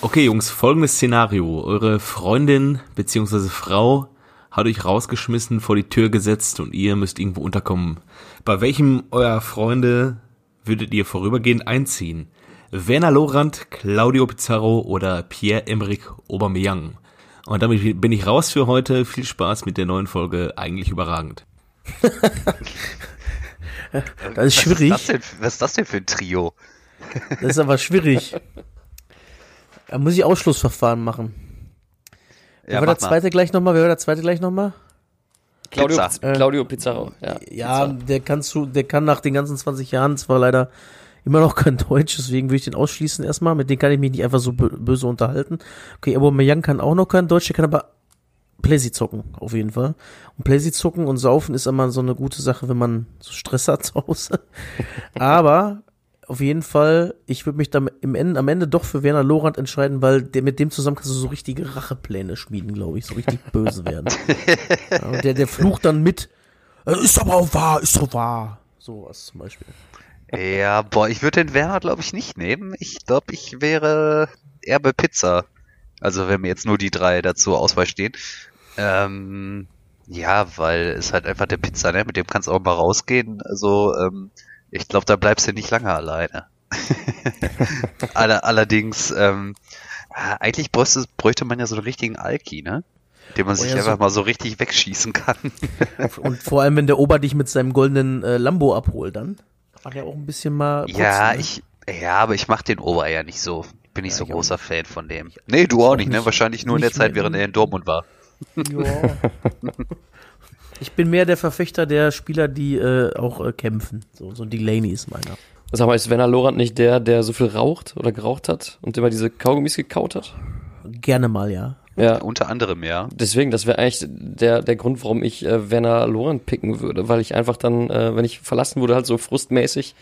Okay, Jungs, folgendes Szenario. Eure Freundin bzw. Frau hat euch rausgeschmissen, vor die Tür gesetzt und ihr müsst irgendwo unterkommen. Bei welchem eurer Freunde würdet ihr vorübergehend einziehen? Werner Lorand, Claudio Pizarro oder Pierre-Emerick Aubameyang? Und damit bin ich raus für heute. Viel Spaß mit der neuen Folge. Eigentlich überragend. das ist schwierig. Was ist, denn, was ist das denn für ein Trio? Das ist aber schwierig. Da muss ich Ausschlussverfahren machen. Wer ja, war der zweite mal. gleich nochmal? Wer war der zweite gleich nochmal? Claudio, Pizza. Claudio Pizarro, ja. Ja, Pizza. der kannst du, der kann nach den ganzen 20 Jahren zwar leider immer noch kein Deutsch, deswegen würde ich den ausschließen erstmal. Mit dem kann ich mich nicht einfach so böse unterhalten. Okay, aber Meyang kann auch noch kein Deutsch, der kann aber Playsee zocken, auf jeden Fall. Und Playsee zocken und saufen ist immer so eine gute Sache, wenn man so Stress hat zu Hause. aber auf jeden Fall, ich würde mich dann im Ende, am Ende doch für Werner Lorand entscheiden, weil der, mit dem zusammen kannst du so richtige Rachepläne schmieden, glaube ich, so richtig böse werden. Ja, der, der flucht dann mit, äh, ist aber auch wahr, ist doch wahr. So was zum Beispiel. Ja, boah, ich würde den Werner, glaube ich, nicht nehmen. Ich glaube, ich wäre eher bei Pizza. Also wenn mir jetzt nur die drei dazu Auswahl stehen. Ähm, ja, weil es halt einfach der Pizza, ne? Mit dem kannst du auch mal rausgehen. Also, ähm, ich glaube, da bleibst du nicht lange alleine. allerdings, ähm, eigentlich bräuchte, bräuchte man ja so einen richtigen Alki, ne? Den man oh, sich ja, einfach so mal so richtig wegschießen kann. Und vor allem, wenn der Ober dich mit seinem goldenen äh, Lambo abholt, dann Mach ja auch ein bisschen mal. Putzen, ja, ne? ich, ja, aber ich mach den Ober ja nicht so. Bin nicht ja, so großer Fan von dem. Nee, du auch, auch nicht, ne? Wahrscheinlich nur in der Zeit, während er in Dortmund war. Ja. ich bin mehr der Verfechter der Spieler, die äh, auch äh, kämpfen. So, so Delaney ist meiner. Sag mal, ist Werner Lorand nicht der, der so viel raucht oder geraucht hat und immer diese Kaugummis gekaut hat? Gerne mal, ja. Ja. Unter anderem, ja. Deswegen, das wäre eigentlich der, der Grund, warum ich äh, Werner Lorand picken würde, weil ich einfach dann, äh, wenn ich verlassen wurde, halt so frustmäßig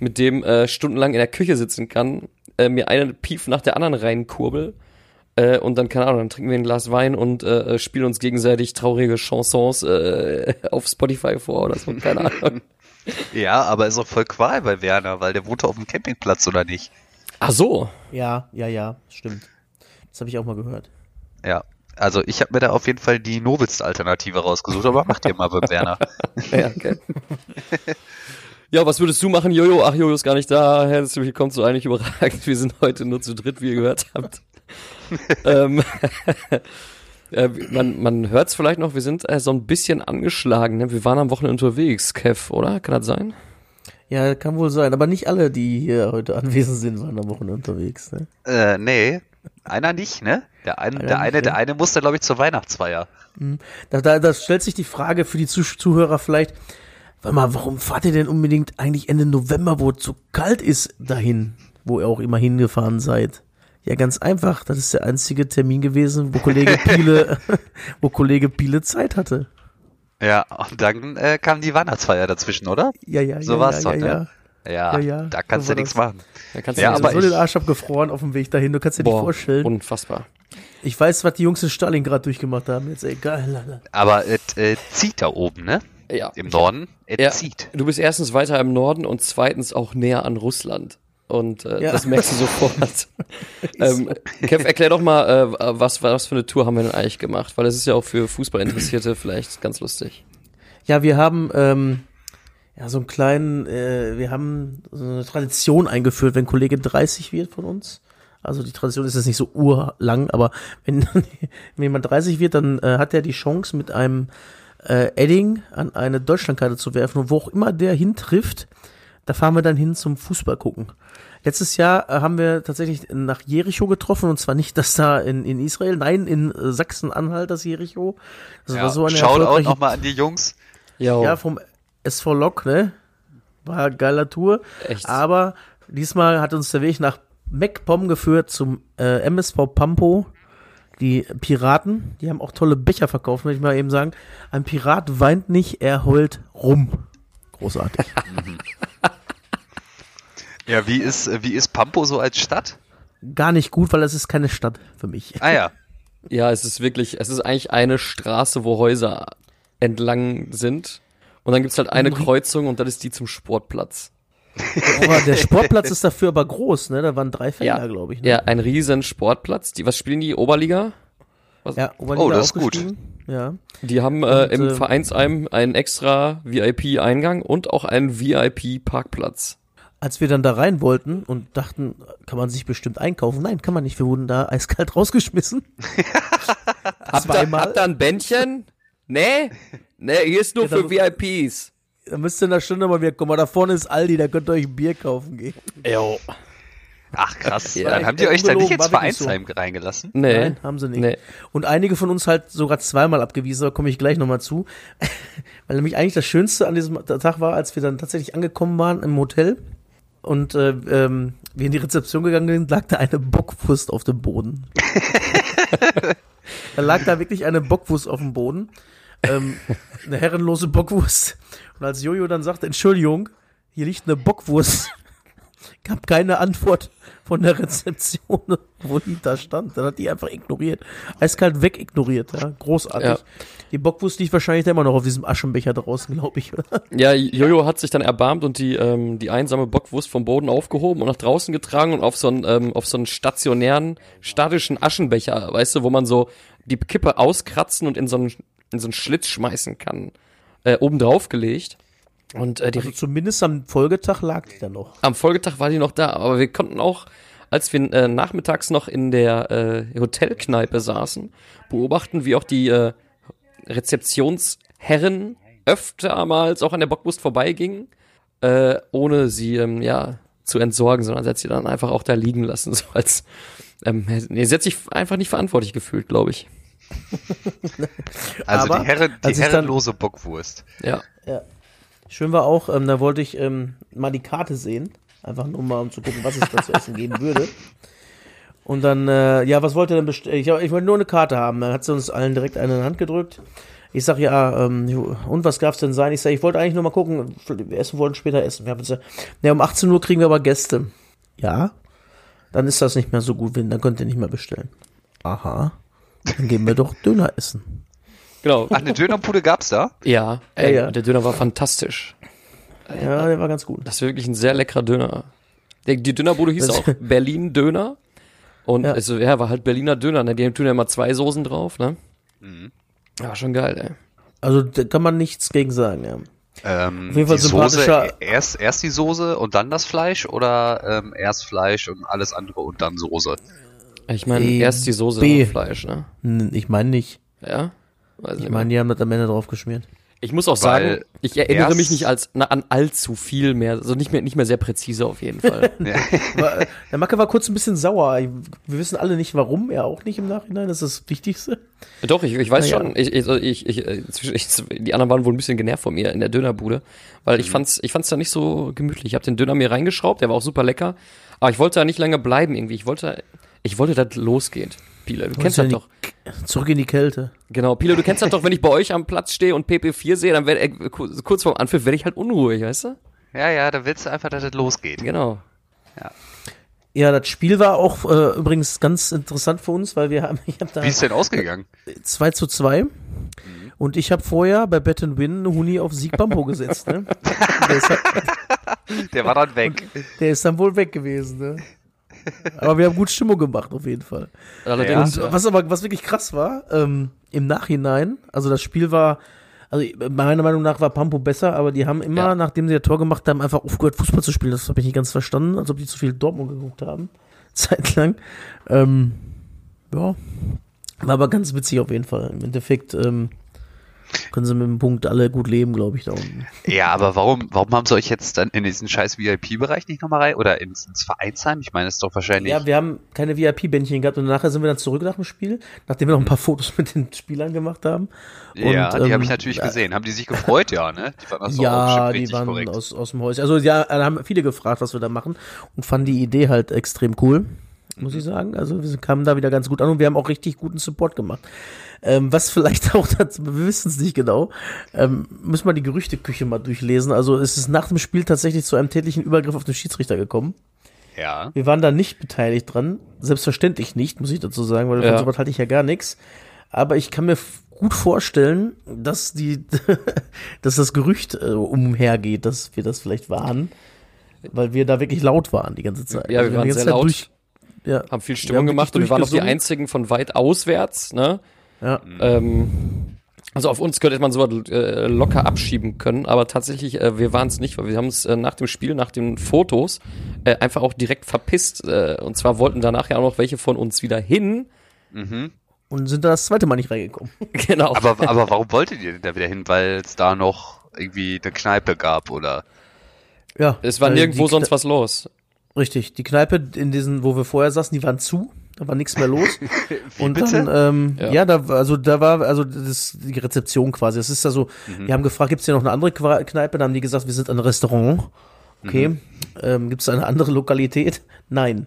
mit dem äh, stundenlang in der Küche sitzen kann, äh, mir einen Pief nach der anderen reinkurbel äh, und dann, keine Ahnung, dann trinken wir ein Glas Wein und äh, äh spielen uns gegenseitig traurige Chansons äh, auf Spotify vor oder so, keine Ahnung. ja, aber ist auch voll Qual bei Werner, weil der wohnt auf dem Campingplatz, oder nicht? Ach so. Ja, ja, ja, stimmt. Das habe ich auch mal gehört. Ja. Also ich habe mir da auf jeden Fall die nobelste Alternative rausgesucht, aber macht ihr mal bei Werner. ja, okay. Ja, was würdest du machen, Jojo? Ach, Jojo ist gar nicht da. Herzlich willkommen zu eigentlich überragend. Wir sind heute nur zu dritt, wie ihr gehört habt. ähm, äh, man man hört es vielleicht noch, wir sind äh, so ein bisschen angeschlagen. Ne? Wir waren am Wochenende unterwegs, Kev, oder? Kann das sein? Ja, kann wohl sein. Aber nicht alle, die hier heute anwesend sind, waren am Wochenende unterwegs. Ne? Äh, nee, einer nicht, ne? Der, ein, der eine, der eine musste, glaube ich, zur Weihnachtsfeier. Mhm. Da, da, da stellt sich die Frage für die Zuhörer vielleicht, warte mal, warum fahrt ihr denn unbedingt eigentlich Ende November, wo es so kalt ist, dahin, wo ihr auch immer hingefahren seid? Ja, ganz einfach. Das ist der einzige Termin gewesen, wo Kollege Piele, wo Kollege Piele Zeit hatte. Ja, und dann äh, kam die Weihnachtsfeier dazwischen, oder? Ja, ja, so ja. war's ja, doch, ja, ne? Ja. Ja, ja, ja, da kannst du ja nichts machen. Da kannst ja, du aber so den Arsch abgefroren auf dem Weg dahin. Du kannst dir nicht vorstellen. Unfassbar. Ich weiß, was die Jungs in Stalingrad durchgemacht haben. Jetzt egal. Aber es äh, zieht da oben, ne? Ja. Im Norden. Es ja. zieht. Du bist erstens weiter im Norden und zweitens auch näher an Russland. Und äh, ja. das merkst du sofort. ähm, Kev, erklär doch mal, äh, was, was für eine Tour haben wir denn eigentlich gemacht? Weil es ist ja auch für Fußballinteressierte vielleicht ganz lustig. Ja, wir haben ähm, ja, so einen kleinen, äh, wir haben so eine Tradition eingeführt, wenn Kollege 30 wird von uns. Also die Tradition ist jetzt nicht so urlang, aber wenn, wenn jemand 30 wird, dann äh, hat er die Chance, mit einem äh, Edding an eine Deutschlandkarte zu werfen. Und wo auch immer der hintrifft, da fahren wir dann hin zum Fußball gucken. Letztes Jahr äh, haben wir tatsächlich nach Jericho getroffen und zwar nicht das da in, in Israel, nein, in äh, Sachsen-Anhalt, das Jericho. Das ja, war so eine Schaut auch nochmal an die Jungs. Ja, vom SV Lok, ne? War eine geiler Tour. Echt? Aber diesmal hat uns der Weg nach MacPom geführt zum äh, MSV Pampo. Die Piraten, die haben auch tolle Becher verkauft, möchte ich mal eben sagen. Ein Pirat weint nicht, er heult rum. Großartig. ja, wie ist, wie ist Pampo so als Stadt? Gar nicht gut, weil es ist keine Stadt für mich. Ah ja. Ja, es ist wirklich, es ist eigentlich eine Straße, wo Häuser entlang sind und dann gibt's halt eine Kreuzung und dann ist die zum Sportplatz. Aber der Sportplatz ist dafür aber groß, ne? Da waren drei Felder, Ja. glaube ich. Ne? Ja, ein riesen Sportplatz. Die, was spielen die? Oberliga? ja Oberliga Oh, das ist gut. Ja. Die haben äh, Und, im ähm, Vereinsheim einen extra VIP-Eingang und auch einen VIP-Parkplatz. Als wir dann da rein wollten und dachten, kann man sich bestimmt einkaufen? Nein, kann man nicht. Wir wurden da eiskalt rausgeschmissen. Habt ihr, habt ihr ein Bändchen? Nee? Nee, hier ist nur Ja, für VIPs. Da müsst ihr in einer Stunde mal wieder kommen. Da vorne ist Aldi, da könnt ihr euch ein Bier kaufen gehen. Jo. Ach krass. Ja, Dann haben die euch da nicht ins wirklich so. Vereinsheim reingelassen? Nee. Nein, haben sie nicht. Nee. Und einige von uns halt sogar zweimal abgewiesen, da komme ich gleich nochmal zu. Weil nämlich eigentlich das Schönste an diesem Tag war, als wir dann tatsächlich angekommen waren im Hotel und äh, ähm, wir in die Rezeption gegangen sind, lag da eine Bockwurst auf dem Boden. da lag da wirklich eine Bockwurst auf dem Boden. Ähm, eine herrenlose Bockwurst. Und als Jojo dann sagte, Entschuldigung, hier liegt eine Bockwurst, gab keine Antwort von der Rezeption, wo die da stand. Dann hat die einfach ignoriert. Eiskalt wegignoriert, ja. Großartig. Ja. Die Bockwurst liegt wahrscheinlich immer noch auf diesem Aschenbecher draußen, glaube ich, oder? Ja, Jojo hat sich dann erbarmt und die, ähm, die einsame Bockwurst vom Boden aufgehoben und nach draußen getragen und auf so einen, ähm, auf so einen stationären, statischen Aschenbecher, weißt du, wo man so die Kippe auskratzen und in so einen, in so einen Schlitz schmeißen kann, äh, oben drauf gelegt. Und äh, die, Also zumindest am Folgetag lag die da noch. am Folgetag war die noch da, aber wir konnten auch, als wir äh, nachmittags noch in der äh, Hotelkneipe saßen, beobachten, wie auch die äh, Rezeptionsherren öftermals auch an der Bockwurst vorbeigingen, äh, ohne sie ähm, ja zu entsorgen, sondern sie hat sie dann einfach auch da liegen lassen, so als ähm, nee, sie hat sich einfach nicht verantwortlich gefühlt, glaube ich. Also Aber die, Herren, die ich dann- herrenlose Bockwurst. Ja. Schön war auch, ähm, da wollte ich ähm, mal die Karte sehen. Einfach nur mal, um zu gucken, was es da zu essen geben würde. Und dann, äh, ja, was wollte er denn bestellen? Ich, ich wollte nur eine Karte haben. Dann hat sie uns allen direkt eine in die Hand gedrückt. Ich sag, ja, ähm, und was darf's denn sein? Ich sag, ich wollte eigentlich nur mal gucken. Wir essen wollten später essen. Wir haben gesagt, ja, um 18 Uhr kriegen wir aber Gäste. Ja, dann ist das nicht mehr so gut, wenn, dann könnt ihr nicht mehr bestellen. Aha, dann gehen wir doch Döner essen. Genau. Ach, eine Dönerpude gab's da? Ja, ey, Ja, ja. der Döner war fantastisch. Ja, der war ganz gut. Das ist wirklich ein sehr leckerer Döner. Der, die Dönerbude hieß auch Berlin Döner. Und Ja. also, ja, war halt Berliner Döner. Ne? Die tun ja immer zwei Soßen drauf, ne? Mhm. Ja, schon geil, ey. Also da kann man nichts gegen sagen, ja. Ähm, Auf jeden Fall die Soße, sympathischer- erst, erst die Soße und dann das Fleisch oder ähm, erst Fleisch und alles andere und dann Soße? Ich meine, erst die Soße, B. dann das Fleisch, ne? Ich meine nicht. Ja? Weiß Ich meine, die haben das am Ende drauf geschmiert. ich muss auch Weil sagen, ich erinnere mich nicht als, na, an allzu viel mehr. Also nicht mehr, nicht mehr sehr präzise auf jeden Fall. Der Macke war kurz ein bisschen sauer. Wir wissen alle nicht warum, er auch nicht im Nachhinein. Das ist das Wichtigste. Doch, ich, ich weiß ja. schon. Ich, ich, ich, die anderen waren wohl ein bisschen genervt von mir in der Dönerbude, weil Mhm. ich fand's, ich fand's da nicht so gemütlich. Ich habe den Döner mir reingeschraubt, der war auch super lecker, aber ich wollte da nicht lange bleiben irgendwie. Ich wollte, ich wollte, dass losgeht. Pile, du kennst ja das doch. Zurück in die Kälte. Genau, Pile, du kennst das doch, wenn ich bei euch am Platz stehe und PP4 sehe, dann werde äh, kurz vorm Anpfiff werde ich halt unruhig, weißt du? ja, ja, da willst du einfach, dass es losgeht. Genau. Ja, das Spiel war auch äh, übrigens ganz interessant für uns, weil wir haben, ich habe da Wie ist denn ausgegangen? 2 zu 2 Mhm. und ich habe vorher bei Bet and Win Huni auf Sieg Bambo gesetzt. Ne? der, halt- Der war dann weg. der ist dann wohl weg gewesen. Ne? Aber wir haben gut Stimmung gemacht auf jeden Fall. Allerdings, Und was aber, was wirklich krass war, ähm, im Nachhinein, also das Spiel war, also meiner Meinung nach war Pampo besser, aber die haben immer, Ja. nachdem sie das Tor gemacht haben, einfach aufgehört, Fußball zu spielen. Das habe ich nicht ganz verstanden, als ob die zu viel Dortmund geguckt haben. Zeitlang. Ähm, ja. War aber ganz witzig auf jeden Fall. Im Endeffekt ähm, können sie mit dem Punkt alle gut leben, glaube ich, da unten. Ja, aber warum, warum haben sie euch jetzt dann in diesen scheiß VIP-Bereich nicht nochmal rein? Oder ins, ins Vereinsheim? Ich meine, das ist doch wahrscheinlich. Ja, wir haben keine VIP-Bändchen gehabt und nachher sind wir dann zurück nach dem Spiel, nachdem wir noch ein paar Fotos mit den Spielern gemacht haben. ja, Und, die ähm, habe ich natürlich gesehen. Haben die sich gefreut? Ja, ne? Die fanden das doch auch ja, die waren korrekt. aus, aus dem Häuschen. Also ja, da haben viele gefragt, was wir da machen und fanden die Idee halt extrem cool, muss ich sagen. Also wir kamen da wieder ganz gut an und wir haben auch richtig guten Support gemacht. Ähm, was vielleicht auch, dazu, wir wissen es nicht genau, ähm, müssen wir die Gerüchteküche mal durchlesen. Also es ist nach dem Spiel tatsächlich zu einem tätlichen Übergriff auf den Schiedsrichter gekommen. Ja. Wir waren da nicht beteiligt dran. Selbstverständlich nicht, muss ich dazu sagen, weil Ja. von sowas halte ich ja gar nichts. Aber ich kann mir gut vorstellen, dass die, dass das Gerücht äh, umhergeht, dass wir das vielleicht waren. weil wir da wirklich laut waren die ganze Zeit. Ja, Also wir waren die sehr Zeit laut. Durch, ja, haben viel Stimmung haben gemacht und wir waren auch die einzigen von weit auswärts, ne? Ja. Ähm, also auf uns könnte man sowas äh, locker abschieben können, aber tatsächlich, äh, wir waren es nicht, weil wir haben es äh, nach dem Spiel, nach den Fotos, äh, einfach auch direkt verpisst. Äh, und zwar wollten danach ja auch noch welche von uns wieder hin. Mhm. Und sind da das zweite Mal nicht reingekommen. genau. Aber, aber warum wolltet ihr denn da wieder hin? Weil es da noch irgendwie eine Kneipe gab oder? Ja. es war nirgendwo sonst was los. Richtig. Die Kneipe, in diesen, wo wir vorher saßen, die waren zu. Da war nichts mehr los. und bitte? dann, ähm, Ja. ja. da, war- also da war, also das ist die Rezeption quasi. Das ist da so, wir haben gefragt, gibt's hier noch eine andere Kneipe? Dann haben die gesagt, wir sind ein Restaurant. Okay. Ähm, gibt's eine andere Lokalität? Nein.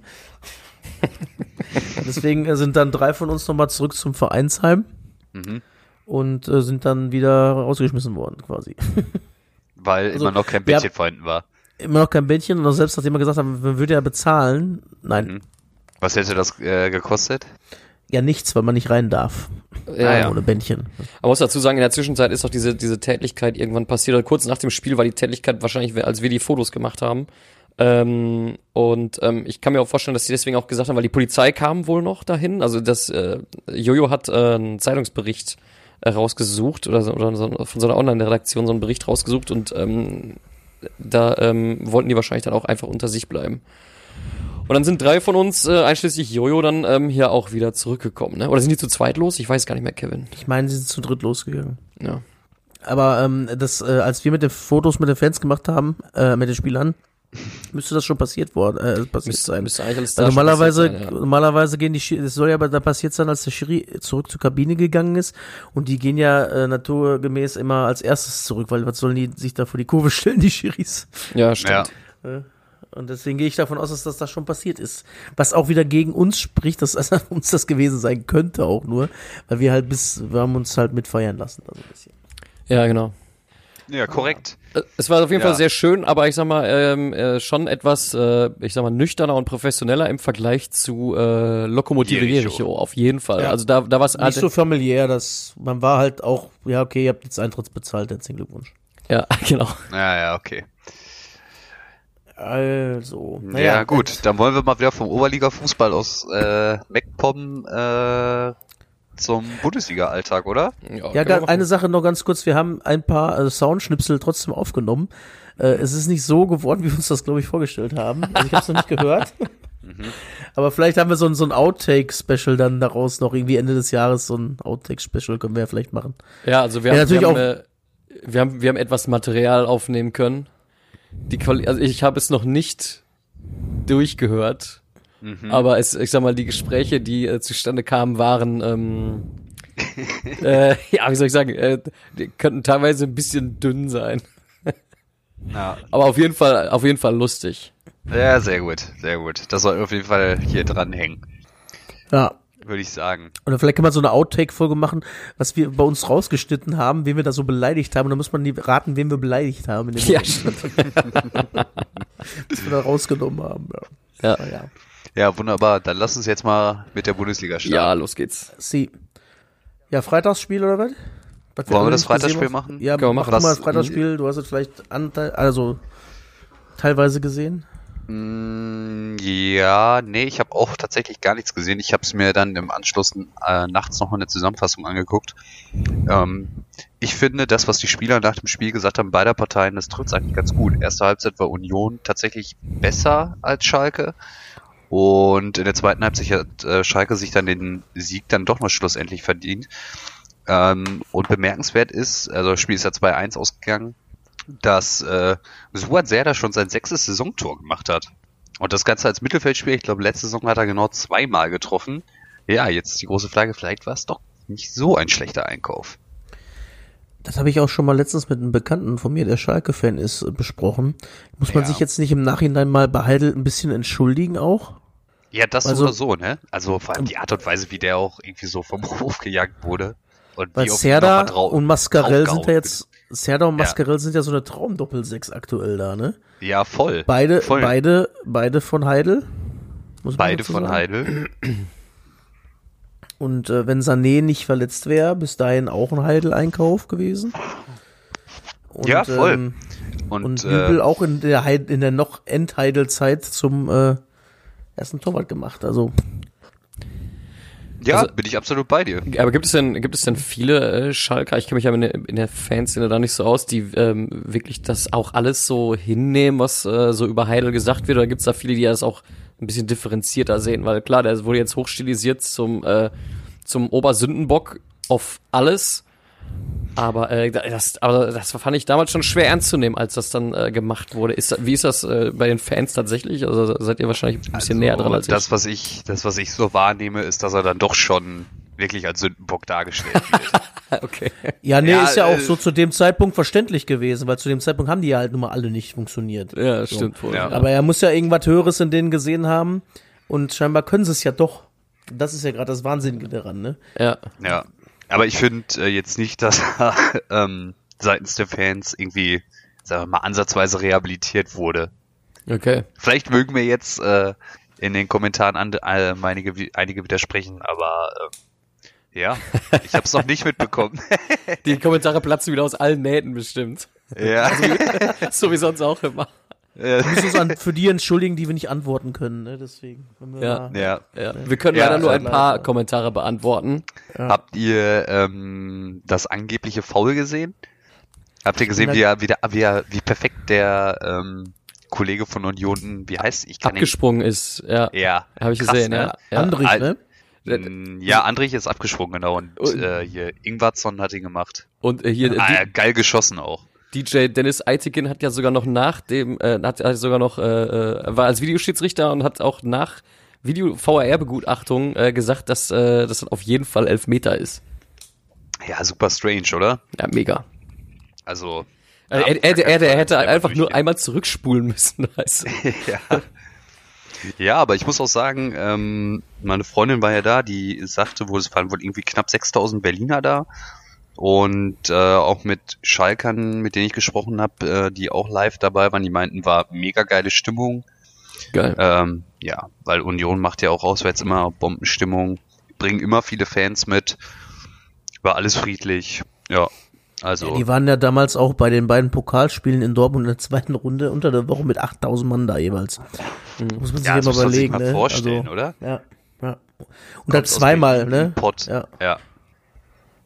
Deswegen äh, sind dann drei von uns nochmal zurück zum Vereinsheim Mhm. und äh, sind dann wieder rausgeschmissen worden, quasi. Weil Also, immer noch kein Bändchen vorhanden war. Immer noch kein Bändchen und auch selbst nachdem wir gesagt haben, man würde ja bezahlen. Nein, Mhm. Was hätte das äh, gekostet? ja nichts, weil man nicht rein darf. Ja, ja. Ohne Bändchen. Man muss dazu sagen, in der Zwischenzeit ist doch diese, diese Tätlichkeit irgendwann passiert. Oder kurz nach dem Spiel war die Tätlichkeit wahrscheinlich, als wir die Fotos gemacht haben. Ähm, und ähm, ich kann mir auch vorstellen, dass die deswegen auch gesagt haben, weil die Polizei kam wohl noch dahin. Also das äh, Jojo hat äh, einen Zeitungsbericht äh, rausgesucht oder, so, oder so, von so einer Online-Redaktion so einen Bericht rausgesucht und ähm, da ähm, wollten die wahrscheinlich dann auch einfach unter sich bleiben. Und dann sind drei von uns, äh, einschließlich Jojo, dann ähm, hier auch wieder zurückgekommen. Ne? Oder sind die zu zweit los? Ich weiß gar nicht mehr, Kevin. Ich meine, sie sind zu dritt losgegangen. Ja. Aber ähm, das, äh, als wir mit den Fotos mit den Fans gemacht haben, äh, mit den Spielern, müsste das schon passiert worden, äh, passiert Müsste, sein. müsste eigentlich alles schon normalerweise, sein, ja. normalerweise gehen die, es soll ja aber da passiert sein, als der Schiri zurück zur Kabine gegangen ist. Und die gehen ja äh, naturgemäß immer als erstes zurück, weil was sollen die sich da vor die Kurve stellen, die Schiris? Ja, stimmt. Ja. Und deswegen gehe ich davon aus, dass das da schon passiert ist. Was auch wieder gegen uns spricht, dass also uns das gewesen sein könnte auch nur, weil wir halt bis, wir haben uns halt mitfeiern lassen. Also ein bisschen. Ja, genau. Ja, korrekt. Äh, Es war auf jeden Ja. Fall sehr schön, aber ich sag mal, ähm, äh, schon etwas, äh, ich sag mal, nüchterner und professioneller im Vergleich zu äh, Lokomotive Jericho. Jericho, auf jeden Fall. Ja. Also da, da war es Nicht so familiär, dass man war halt auch, ja okay, ihr habt jetzt Eintritts bezahlt, herzlichen Glückwunsch. Ja, genau. Ja, ja, okay. Also, ja, naja, gut. Dann wollen wir mal wieder vom Oberliga-Fußball aus äh, wegkommen äh, zum Bundesliga-Alltag, oder? Ja, wir machen. eine Sache noch ganz kurz. Wir haben ein paar äh, Soundschnipsel trotzdem aufgenommen. Äh, es ist nicht so geworden, wie wir uns das, glaube ich, vorgestellt haben. Also ich habe es noch nicht gehört. Aber vielleicht haben wir so ein, so ein Outtake-Special dann daraus noch irgendwie Ende des Jahres. So ein Outtake-Special können wir ja vielleicht machen. Ja, also wir Ja, haben, wir, natürlich haben, äh, wir haben wir haben etwas Material aufnehmen können. Die Quali also ich habe es noch nicht durchgehört, Mhm. aber es, ich sag mal, die Gespräche, die äh, zustande kamen, waren ähm, äh, ja, wie soll ich sagen, äh, die könnten teilweise ein bisschen dünn sein, Ja. aber auf jeden Fall auf jeden Fall lustig. ja, sehr gut, sehr gut. Das soll auf jeden Fall hier dranhängen, Ja. Würde ich sagen. Oder vielleicht kann man so eine Outtake-Folge machen, was wir bei uns rausgeschnitten haben, wen wir da so beleidigt haben. Und dann muss man die raten, wen wir beleidigt haben. In dem Ja, stimmt. was wir da rausgenommen haben. Ja. Ja. Naja. Ja, wunderbar. Dann lass uns jetzt mal mit der Bundesliga starten. ja, los geht's. Sie. Ja, Freitagsspiel oder was? was Wollen wir das Freitagsspiel machen? Ja, wir mach mal das Freitagsspiel. Du hast es vielleicht Anteil, also teilweise gesehen. Mm, Ja, nee, ich habe auch tatsächlich gar nichts gesehen. Ich habe es mir dann im Anschluss äh, nachts noch eine Zusammenfassung angeguckt. Ähm, ich finde, das, was die Spieler nach dem Spiel gesagt haben, beider Parteien, das trifft eigentlich ganz gut. Erste Halbzeit war Union tatsächlich besser als Schalke. Und in der zweiten Halbzeit hat äh, Schalke sich dann den Sieg dann doch noch schlussendlich verdient. Ähm, und bemerkenswert ist, also das Spiel ist ja 2-1 ausgegangen, dass äh, Suat Serdar schon sein sechstes Saisontor gemacht hat. Und das Ganze als Mittelfeldspieler, ich glaube, letzte Saison hat er genau zweimal getroffen. Ja, jetzt die große Frage, vielleicht war es doch nicht so ein schlechter Einkauf. Das habe ich auch schon mal letztens mit einem Bekannten von mir, der Schalke-Fan ist, besprochen. Muss man Ja. sich jetzt nicht im Nachhinein mal bei Heidel ein bisschen entschuldigen auch? Ja, das Also- oder so, ne? Also vor allem die Art und Weise, wie der auch irgendwie so vom Hof gejagt wurde. Und Weil Serda und Mascarell sind ja jetzt, Serda und Ja. Mascarell sind ja so eine Traumdoppelsechs aktuell da, ne? Ja, voll. Beide, voll. beide, beide von Heidel. Beide von sagen. Heidel. Und äh, wenn Sané nicht verletzt wäre, bis dahin auch ein Heidel-Einkauf gewesen. Und, Ja, voll. Ähm, Und, Und äh, Nübel auch in der, Heid- in der noch Endheidel-Zeit zum äh, ersten Torwart gemacht. Also ja, also- bin ich absolut bei dir. Aber gibt es denn, gibt es denn viele äh, Schalker, ich kenne mich ja in der, in der Fanszene da nicht so aus, die ähm, wirklich das auch alles so hinnehmen, was äh, so über Heidel gesagt wird? Oder gibt es da viele, die das auch ein bisschen differenzierter sehen? Weil klar, der wurde jetzt hochstilisiert zum, äh, zum Obersündenbock auf alles. Aber, äh, das, aber das fand ich damals schon schwer ernst zu nehmen, als das dann äh, gemacht wurde. Ist, wie ist das äh, bei den Fans tatsächlich? Also seid ihr wahrscheinlich ein bisschen näher dran als Also, das, ich. was ich, das, was ich so wahrnehme, ist, dass er dann doch schon wirklich als Sündenbock dargestellt wird. Okay. Ja, nee, Ja, ist ja auch äh, so zu dem Zeitpunkt verständlich gewesen, weil zu dem Zeitpunkt haben die ja halt nun mal alle nicht funktioniert. Ja, stimmt wohl. Ja. Aber er muss ja irgendwas Höheres in denen gesehen haben und scheinbar können sie es ja doch. Das ist ja gerade das Wahnsinnige daran, ne? ja. ja. Aber ich finde äh, jetzt nicht, dass er ähm, seitens der Fans irgendwie, sagen wir mal, ansatzweise rehabilitiert wurde. Okay. Vielleicht mögen wir jetzt äh, in den Kommentaren and, äh, einige, einige widersprechen, aber äh, ja, ich habe es noch nicht mitbekommen. Die Kommentare platzen wieder aus allen Nähten bestimmt. ja. so wie sonst auch immer. Äh, Wir müssen uns an, für die entschuldigen, die wir nicht antworten können, ne? Deswegen. wir Ja. mal- ja. Ja. Wir können Ja, leider nur ja, ein paar leider. Kommentare beantworten. Habt ihr ähm, das angebliche Foul gesehen? Habt ihr gesehen, wie, er, wie, der, wie, er, wie perfekt der ähm, Kollege von Union, wie heißt ich kann ihn- Abgesprungen ist, ja. Ja, Habe ich krass, gesehen, ne? ja. Andrich, Al- ne? Ja, Andrich ist abgesprungen, genau. Und Und- äh, hier Ingwarzson hat ihn gemacht. Und äh, hier äh, Ah, geil geschossen auch. DJ Dennis Eitikin hat ja sogar noch nach dem, äh, hat hat sogar noch, äh, äh, war als Videoschiedsrichter und hat auch nach Video-VAR-Begutachtung äh, gesagt, dass äh, das auf jeden Fall Elfmeter ist. Ja, super strange, oder? Ja, mega. Also. Ja, er, er, er, er hätte einfach nur einmal zurückspulen müssen, weißt du? ja. ja, aber ich muss auch sagen, ähm, meine Freundin war ja da, die sagte, wohl es waren wohl irgendwie knapp 6000 Berliner da. Und äh, auch mit Schalkern, mit denen ich gesprochen habe, äh, die auch live dabei waren, die meinten, war mega geile Stimmung. Geil. Ähm, ja, weil Union macht ja auch auswärts immer Bombenstimmung, bringen immer viele Fans mit, war alles friedlich. Ja, also Die waren ja damals auch bei den beiden Pokalspielen in Dortmund in der zweiten Runde unter der Woche mit 8000 Mann da jeweils. Muss man sich ja, ja, das muss man sich mal ne? vorstellen, also, oder? Ja, ja. Und dann zweimal, ne? Pott. Ja. Ja.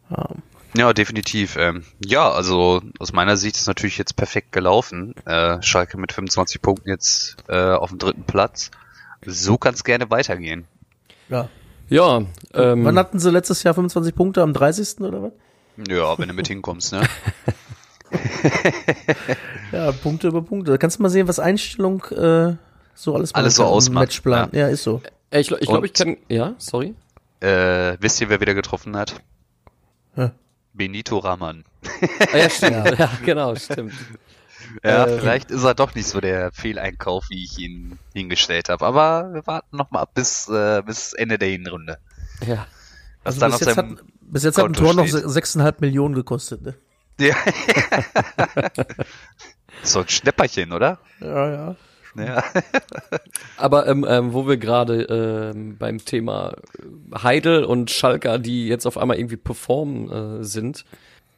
Ja. Ja, definitiv. Ähm, ja, also aus meiner Sicht ist natürlich jetzt perfekt gelaufen. Äh, Schalke mit 25 Punkten jetzt äh, auf dem dritten Platz. So kann es gerne weitergehen. ja. Ja, ähm, Wann hatten sie letztes Jahr 25 Punkte? Am 30. oder was? Ja, wenn du mit hinkommst, ne? Ja, Punkte über Punkte. Da kannst du mal sehen, was Einstellung äh, so alles, Alles so ausmacht, Matchplan. Ja. ist so. äh, ich, glaub- ich glaube, ich kann, ja, sorry. Äh, wisst ihr, wer wieder getroffen hat? Hä? Benito Raman. Ah, ja, stimmt. ja. genau, stimmt. Ja, Äh, vielleicht ist er doch nicht so der Fehleinkauf, wie ich ihn hingestellt habe. Aber wir warten noch mal ab bis, äh, bis Ende der Hinrunde. Ja. Was Also dann bis jetzt, hat, bis jetzt hat ein Konto Tor noch steht. se- 6,5 Millionen gekostet. Ne? Ja. so ein Schnäpperchen, oder? Ja, ja. Ja. Aber ähm, ähm, wo wir gerade ähm, beim Thema Heidel und Schalker, die jetzt auf einmal irgendwie performen äh, sind,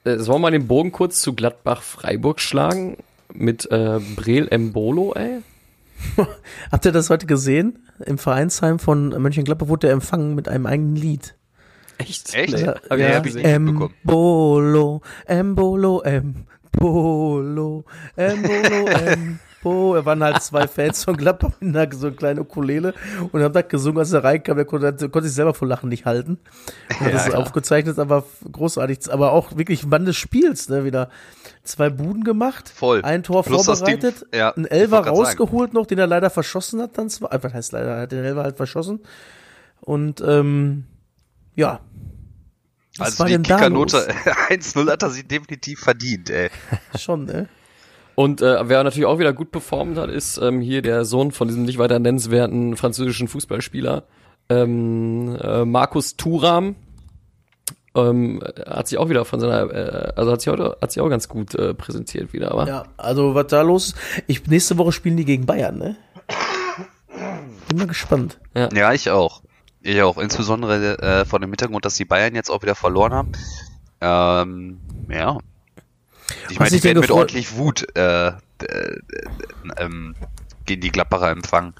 äh, sollen wir mal den Bogen kurz zu Gladbach-Freiburg schlagen mit äh, Brel Embolo, ey? Habt ihr das heute gesehen? Im Vereinsheim von Mönchengladbach wurde der empfangen mit einem eigenen Lied. Echt? Echt? Nee, Ja, hab ich ja. nicht gesehen. mitbekommen. Embolo, Embolo, Embolo, Embolo, Embo. Er waren halt zwei Fans von Gladbach mit einer so einer kleinen Ukulele und haben das gesungen, als er reinkam. Der konnte, der konnte sich selber vor Lachen nicht halten. Und hat das Ja. aufgezeichnet, aber großartig. Aber auch wirklich Mann des Spiels, ne, wieder. Zwei Buden gemacht, Voll. ein Tor Plus das Ding- vorbereitet, ja, ein wollt grad sagen. rausgeholt noch, den er leider verschossen hat dann zwar. äh, Was heißt leider? Er hat den Elfer halt verschossen. Und, ähm, ja. Was Also war die da Kickernote los? 1-0 hat er sich definitiv verdient, ey. Schon, ne? Und äh, wer natürlich auch wieder gut performt hat, ist ähm, hier der Sohn von diesem nicht weiter nennenswerten französischen Fußballspieler, ähm, äh, Markus Thuram. Ähm, hat sich auch wieder von seiner, äh, also hat sich, heute, hat sich auch ganz gut äh, präsentiert wieder, aber Ja, also was da los ist. Ich, nächste Woche spielen die gegen Bayern, ne? Bin mal gespannt. Ja, ich auch. Ich auch. Insbesondere äh, vor dem Hintergrund, dass die Bayern jetzt auch wieder verloren haben. Ähm, ja. Ich meine, die werden mit ordentlich Wut äh, äh, ähm, gegen die Gladbacher empfangen.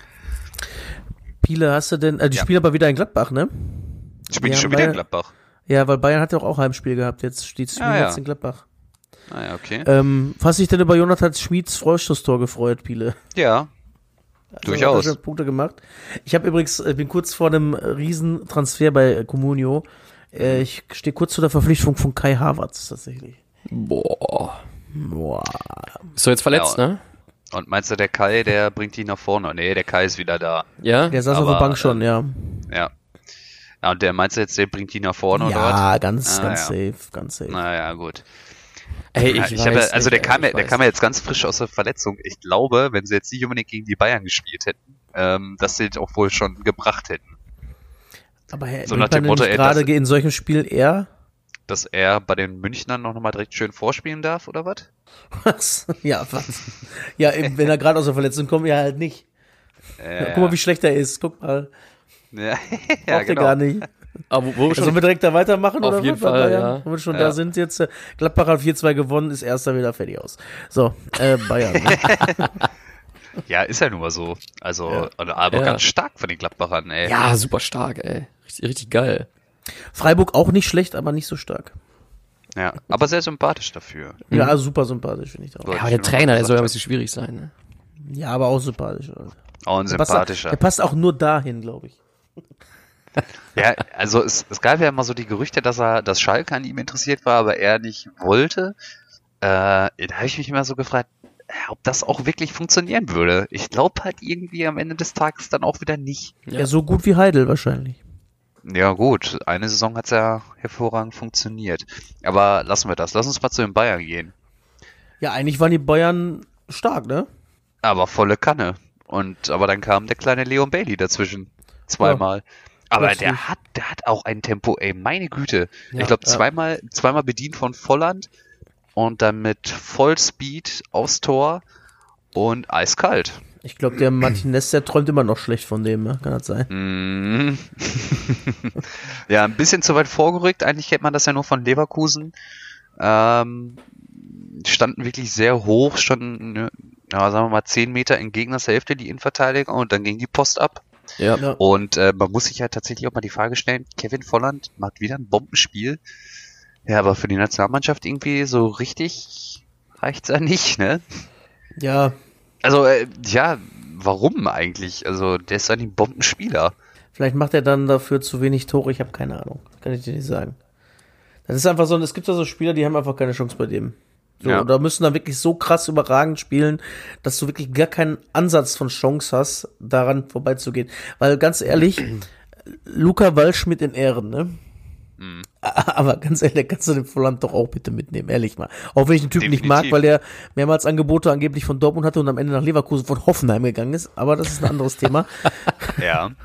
Spiele hast du denn, äh, die Ja. spielen aber wieder in Gladbach, ne? Spielt Ja, schon wieder in weil- Gladbach. Ja, weil Bayern hat ja auch Heimspiel gehabt, jetzt steht es Ah, ja. jetzt in Gladbach. Ah ja, okay. Ähm, hast dich denn über Jonathan Schmieds Freistoßtor gefreut, Piele? Ja, Hat durchaus. Punkte gemacht. Ich habe übrigens, äh, bin kurz vor einem riesen Transfer bei äh, Comunio. Äh, ich stehe kurz zu der Verpflichtung von Kai Havertz tatsächlich. Boah. Boah. Ist doch jetzt verletzt, Ja, ne? Und meinst du, der Kai, der bringt ihn nach vorne? Nee, der Kai ist wieder da. Ja? Der saß auf Aber, der Bank schon, ja. Ja. Ja, und der meinst du jetzt, der bringt ihn nach vorne oder was? Ja, ganz, Ah, ganz ja. safe, ganz safe. Naja, gut. Ey, Ja, ich, ich weiß habe, nicht, also der kam, ja, ich der weiß kam ja jetzt ganz frisch aus der Verletzung. Ich glaube, wenn sie jetzt nicht unbedingt gegen die Bayern gespielt hätten, ähm, dass sie den auch wohl schon gebracht hätten. Aber Herr, So nach dem Motto, gerade das- in solchem Spiel eher Dass er bei den Münchnern noch mal direkt schön vorspielen darf, oder was? was? Ja, was? Ja, eben, wenn er gerade aus der Verletzung kommt, ja halt nicht. Äh, Guck mal, wie schlecht er ist. Guck mal. ja, Braucht ja, er genau. gar nicht. Aber wo, wo wir Sollen wir direkt da weitermachen? Auf oder jeden Fall, Bayern? ja. Wo wir schon Ja. da sind jetzt. äh, Gladbach hat 4-2 gewonnen, ist erster wieder fertig aus. So, äh, Bayern. ne? Ja, ist ja nun mal so. Also, Ja. aber Ja. ganz stark von den Gladbachern, ey. ja, super stark, ey. Richtig, richtig geil. Freiburg auch nicht schlecht, aber nicht so stark. Ja, aber sehr sympathisch dafür. Ja, also super sympathisch, finde ich auch. Ja, aber der Trainer, der soll ja ein bisschen schwierig sein, ne? Ja, aber auch sympathisch. Also. Auch ein Der passt, sympathischer. der passt auch nur dahin, glaube ich. Ja, also es, es gab ja immer so die Gerüchte, dass er, dass Schalke an ihm interessiert war, aber er nicht wollte. Äh, da habe ich mich immer so gefragt, ob das auch wirklich funktionieren würde. Ich glaube halt irgendwie am Ende des Tages dann auch wieder nicht. Ja, so gut wie Heidel wahrscheinlich. Ja gut, eine Saison hat's ja hervorragend funktioniert. Aber lassen wir das. Lass uns mal zu den Bayern gehen. Ja, eigentlich waren die Bayern stark, ne? Aber volle Kanne. Und aber dann kam der kleine Leon Bailey dazwischen. Zweimal. aber plötzlich. der hat, der hat auch ein Tempo, ey, meine Güte. Ja, ich glaube, ja. zweimal, zweimal bedient von Volland und dann mit Vollspeed aufs Tor und eiskalt. Ich glaube, der Martinez, der träumt immer noch schlecht von dem, ne? kann das sein? Mhm. ja, ein bisschen zu weit vorgerückt. Eigentlich kennt man das ja nur von Leverkusen. Ähm, standen wirklich sehr hoch, standen, ne, ja, sagen wir mal, 10 Meter in Gegnershälfte, die Innenverteidiger, und dann ging die Post ab. Ja. Ja. Und äh, man muss sich ja tatsächlich auch mal die Frage stellen, Kevin Volland macht wieder ein Bombenspiel. Ja, aber für die Nationalmannschaft irgendwie so richtig reicht's ja nicht, ne? Ja, Also, äh, ja, warum eigentlich? Also, der ist ein Bombenspieler. vielleicht macht er dann dafür zu wenig Tore, ich habe keine Ahnung. Kann ich dir nicht sagen. Das ist einfach so, es gibt ja so Spieler, die haben einfach keine Chance bei dem. So, Ja. Oder müssen dann wirklich so krass überragend spielen, dass du wirklich gar keinen Ansatz von Chance hast, daran vorbeizugehen. Weil ganz ehrlich, Luca Waldschmidt in Ehren, ne? Mhm. Aber ganz ehrlich, kannst du den Volland doch auch bitte mitnehmen, ehrlich mal. Auch wenn ich den Typen nicht mag, Definitiv. weil der mehrmals Angebote angeblich von Dortmund hatte und am Ende nach Leverkusen von Hoffenheim gegangen ist. Aber das ist ein anderes Thema. Ja.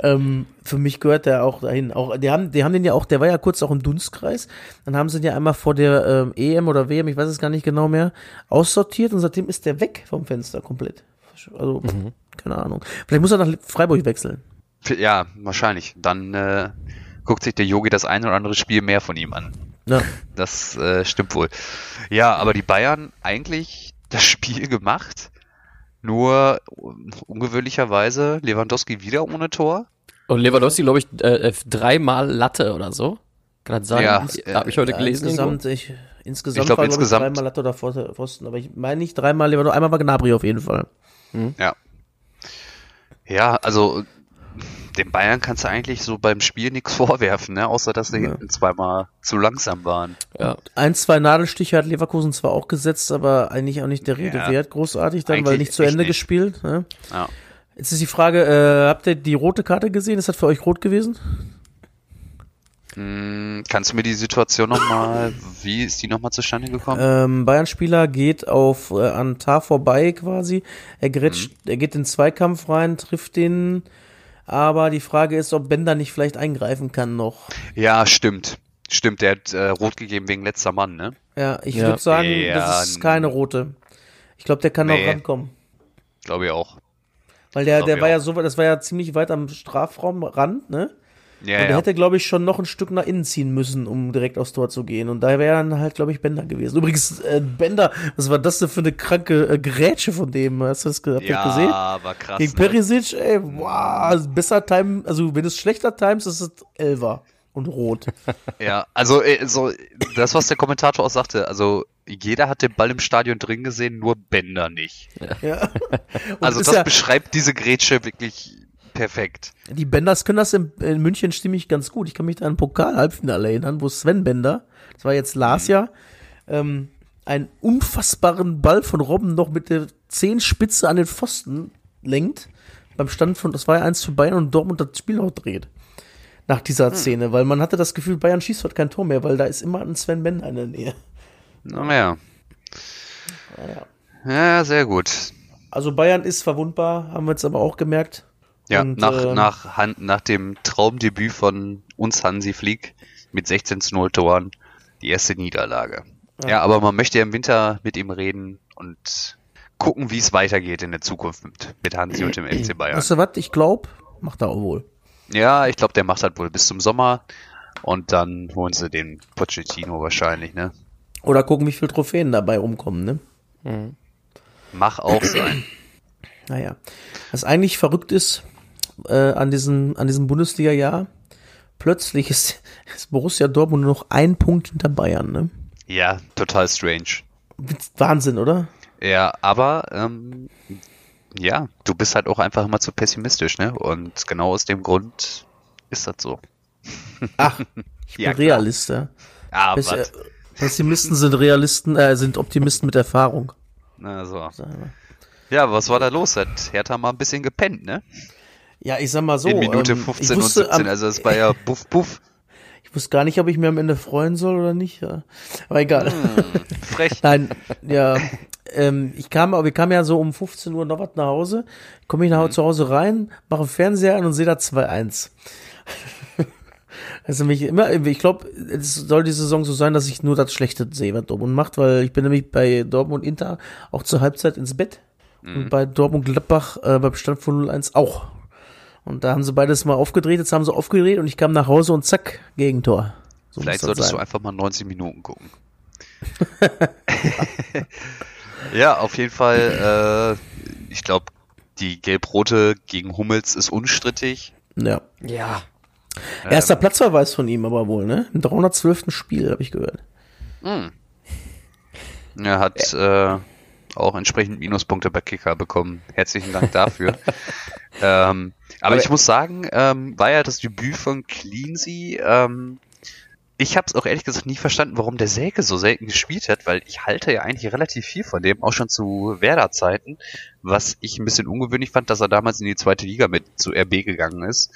Ähm, für mich gehört der auch dahin. Auch, die haben, die haben den ja auch, der war ja kurz auch im Dunstkreis. Dann haben sie ihn ja einmal vor der ähm, EM oder WM, ich weiß es gar nicht genau mehr, aussortiert und seitdem ist der weg vom Fenster komplett. Also, keine Ahnung. Vielleicht muss er nach Freiburg wechseln. Ja, wahrscheinlich. Dann äh, guckt sich der Yogi das ein oder andere Spiel mehr von ihm an. Ja. Das äh, stimmt wohl. Ja, aber die Bayern eigentlich das Spiel gemacht. Nur un- ungewöhnlicherweise Lewandowski wieder ohne Tor. Und Lewandowski, glaube ich, äh, äh, dreimal Latte oder so. Kann das sein? Ja, äh, Habe ich heute Ja, gelesen. insgesamt, ich, insgesamt Ich glaub, war, insgesamt- ich, dreimal Latte oder Pfosten-. Aber ich meine nicht dreimal, Lewandowski, einmal war Gnabry auf jeden Fall. Ja. Ja, also den Bayern kannst du eigentlich so beim Spiel nichts vorwerfen, ne? außer dass sie Ja. hinten zweimal zu langsam waren. Ja. Ein, zwei Nadelstiche hat Leverkusen zwar auch gesetzt, aber eigentlich auch nicht der Rede Ja. wert, großartig dann, weil Eigentlich nicht zu Ende nicht. gespielt. Ne? Ja. Jetzt ist die Frage, äh, habt ihr die rote Karte gesehen? Ist das für euch rot gewesen? Hm, kannst du mir die Situation nochmal, wie ist die nochmal zustande gekommen? Ähm, Bayern-Spieler geht auf äh, an Tar vorbei quasi. Er, grätscht, Mhm. er geht in den Zweikampf rein, trifft den. Aber die Frage ist, ob Bender nicht vielleicht eingreifen kann noch. Ja, stimmt. Stimmt, der hat äh, rot gegeben wegen letzter Mann, ne? Ja, ich Ja. würde sagen, Ja, das ist keine rote. Ich glaube, der kann Nee. noch rankommen. Glaube ich auch. Weil der, Glaub der war auch. ja so, das war ja ziemlich weit am Strafraumrand, ne? Ja, und er ja. hätte, glaube ich, schon noch ein Stück nach innen ziehen müssen, um direkt aufs Tor zu gehen. Und da wäre dann halt, glaube ich, Bender gewesen. Übrigens, äh, Bender, was war das denn für eine kranke äh, Grätsche von dem? Hast du das, ge- habt ihr das gesehen? ja, war krass. Gegen ne? Perisic, ey, wow, besser Time, also wenn du es schlechter times, ist es Elfer und rot. Ja, also äh, so das, was der Kommentator auch sagte, also jeder hat den Ball im Stadion drin gesehen, nur Bender nicht. ja. Also ist das ja, beschreibt diese Grätsche wirklich perfekt. die Benders können das in, in München stimmig ganz gut. Ich kann mich da an ein Pokal-Halbfinale erinnern, wo Sven Bender, das war jetzt Lars ja, ähm, einen unfassbaren Ball von Robben noch mit der Zehenspitze an den Pfosten lenkt. Beim Stand von, das war ja eins für Bayern und Dortmund das Spiel auch dreht. Nach dieser Szene, weil man hatte das Gefühl, Bayern schießt heute kein Tor mehr, weil da ist immer ein Sven Bender in der Nähe. Naja. Naja. Ja, sehr gut. Also Bayern ist verwundbar, haben wir jetzt aber auch gemerkt. Ja, Und, nach, ähm, nach, Han nach dem Traumdebüt von uns Hansi Flick mit 16 zu 0 Toren die erste Niederlage. Ja. Ja. aber man möchte ja im Winter mit ihm reden und gucken, wie es weitergeht in der Zukunft mit, mit Hansi und dem FC Bayern. Weißt du was? Ich glaube, macht er auch wohl. Ja, ich glaube, der macht das wohl bis zum Sommer und dann holen sie den Pochettino wahrscheinlich, ne? Oder gucken, wie viele Trophäen dabei rumkommen, ne? Mach auch sein. Naja. Was eigentlich verrückt ist äh, an diesem, an diesem Bundesliga-Jahr, plötzlich ist, ist Borussia Dortmund nur noch ein Punkt hinter Bayern, ne? Ja, total strange. Wahnsinn, oder? Ja, aber ähm, ja, du bist halt auch einfach immer zu pessimistisch, ne? Und genau aus dem Grund ist das so. Ach, ich bin Ja. Realist, ja. Ah, Pess äh, Pessimisten sind Realisten, äh, sind Optimisten mit Erfahrung. Na so. Ja, was war da los? Hat Hertha mal ein bisschen gepennt, ne? Ja, ich sag mal so. In Minute ähm, 15 ich und wusste, 17, am- also es war ja buff, buff. Ich wusste gar nicht, ob ich mir am Ende freuen soll oder nicht. Ja. Aber egal. Frech. Nein, ja. Ähm, ich kam, aber wir kamen ja so um 15 Uhr noch was nach Hause. Komme ich nach Mhm. zu Hause rein, mache den Fernseher an und sehe da 2-1. Also mich immer, ich glaube, es soll die Saison so sein, dass ich nur das Schlechte sehe, was Dortmund macht, weil ich bin nämlich bei Dortmund Inter auch zur Halbzeit ins Bett Mhm. und bei Dortmund Gladbach äh, beim Stand von 0-1 auch. Und da haben sie beides mal aufgedreht, jetzt haben sie aufgedreht und ich kam nach Hause und zack, Gegentor. So Vielleicht solltest du sein. einfach mal 90 Minuten gucken. ja, auf jeden Fall, äh, ich glaube, die Gelb-Rote gegen Hummels ist unstrittig. Ja. Ja. Erster Platzverweis von ihm aber wohl, ne? Im 312. Spiel, habe ich gehört. Er hat äh, auch entsprechend Minuspunkte bei Kicker bekommen. Herzlichen Dank dafür. ähm, aber, ich muss sagen, ähm, war ja das Debüt von Cleansey. Ähm, ich habe es auch ehrlich gesagt nie verstanden, warum der Selke so selten gespielt hat, weil ich halte ja eigentlich relativ viel von dem, auch schon zu Werder-Zeiten, was ich ein bisschen ungewöhnlich fand, dass er damals in die zweite Liga mit zu RB gegangen ist.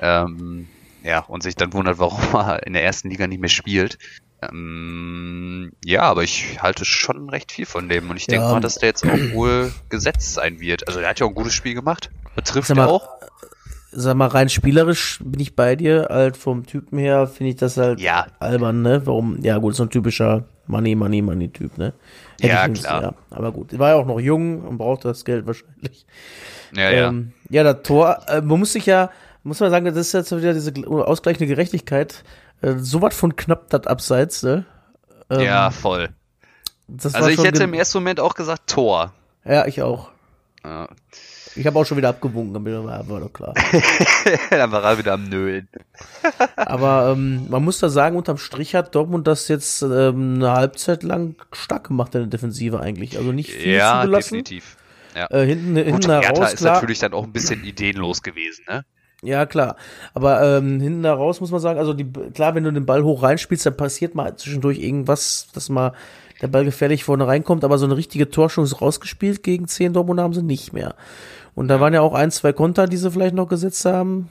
Ähm, ja, und sich dann wundert, warum er in der ersten Liga nicht mehr spielt. Ähm, ja, aber ich halte schon recht viel von dem und ich denke Ja. mal, dass der jetzt auch wohl gesetzt sein wird. Also der hat ja auch ein gutes Spiel gemacht. Betrifft er auch. Sag mal, rein spielerisch bin ich bei dir. Halt vom Typen her finde ich das halt Ja. albern, ne? Warum? Ja, gut, so ein typischer Money, Money, Money-Typ, ne? Ja, ich nicht- klar. Ja, aber gut. War ja auch noch jung und brauchte das Geld wahrscheinlich. Ja, ja. Ähm, ja, das Tor, äh, man muss sich ja, muss man sagen, das ist jetzt wieder diese gl- ausgleichende Gerechtigkeit. Äh, so was von knapp das Abseits, ne? Ähm, ja, voll. Also ich hätte im ersten Moment auch gesagt Tor. Ja, ich auch. Ja. Ich habe auch schon wieder abgewunken, damit war, war doch klar. Dann war er wieder am Nölen. Aber ähm, man muss da sagen, unterm Strich hat Dortmund das jetzt ähm, eine Halbzeit lang stark gemacht in der Defensive eigentlich. Also nicht viel Ja, zugelassen. definitiv. Ja. Äh, hinten Gut, hinten heraus, ist klar. natürlich dann auch ein bisschen ideenlos gewesen, ne? Ja, klar. Aber ähm, hinten heraus muss man sagen, also die, klar, wenn du den Ball hoch reinspielst, dann passiert mal zwischendurch irgendwas, dass mal der Ball gefährlich vorne reinkommt, aber so eine richtige Torschance rausgespielt gegen 10 Dortmund haben sie nicht mehr. Und da waren ja auch ein, zwei Konter, die sie vielleicht noch gesetzt haben.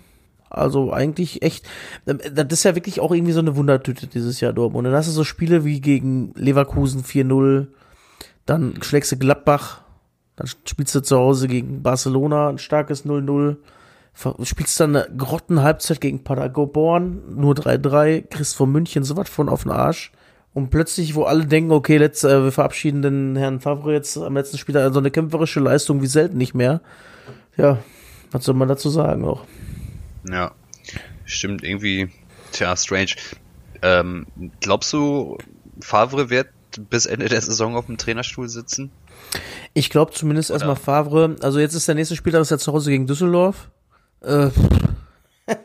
Also eigentlich echt, ähm, das ist ja wirklich auch irgendwie so eine Wundertüte dieses Jahr Dortmund. Und dann hast du so Spiele wie gegen Leverkusen 4-0, dann schlägst du Gladbach, dann spielst du zu Hause gegen Barcelona ein starkes 0-0. Spielst dann eine Grottenhalbzeit gegen Paderborn, nur 3-3, kriegst von München sowas von auf den Arsch. Und plötzlich, wo alle denken, okay, letzt, äh, wir verabschieden den Herrn Favre jetzt am letzten Spiel, also eine kämpferische Leistung wie selten nicht mehr. Ja, was soll man dazu sagen auch? Ja. stimmt, irgendwie, tja, strange. Ähm, glaubst du, Favre wird bis Ende der Saison auf dem Trainerstuhl sitzen? Ich glaube zumindest erstmal Favre. Also jetzt ist der nächste Spieltag ist ja zu Hause gegen Düsseldorf. Äh,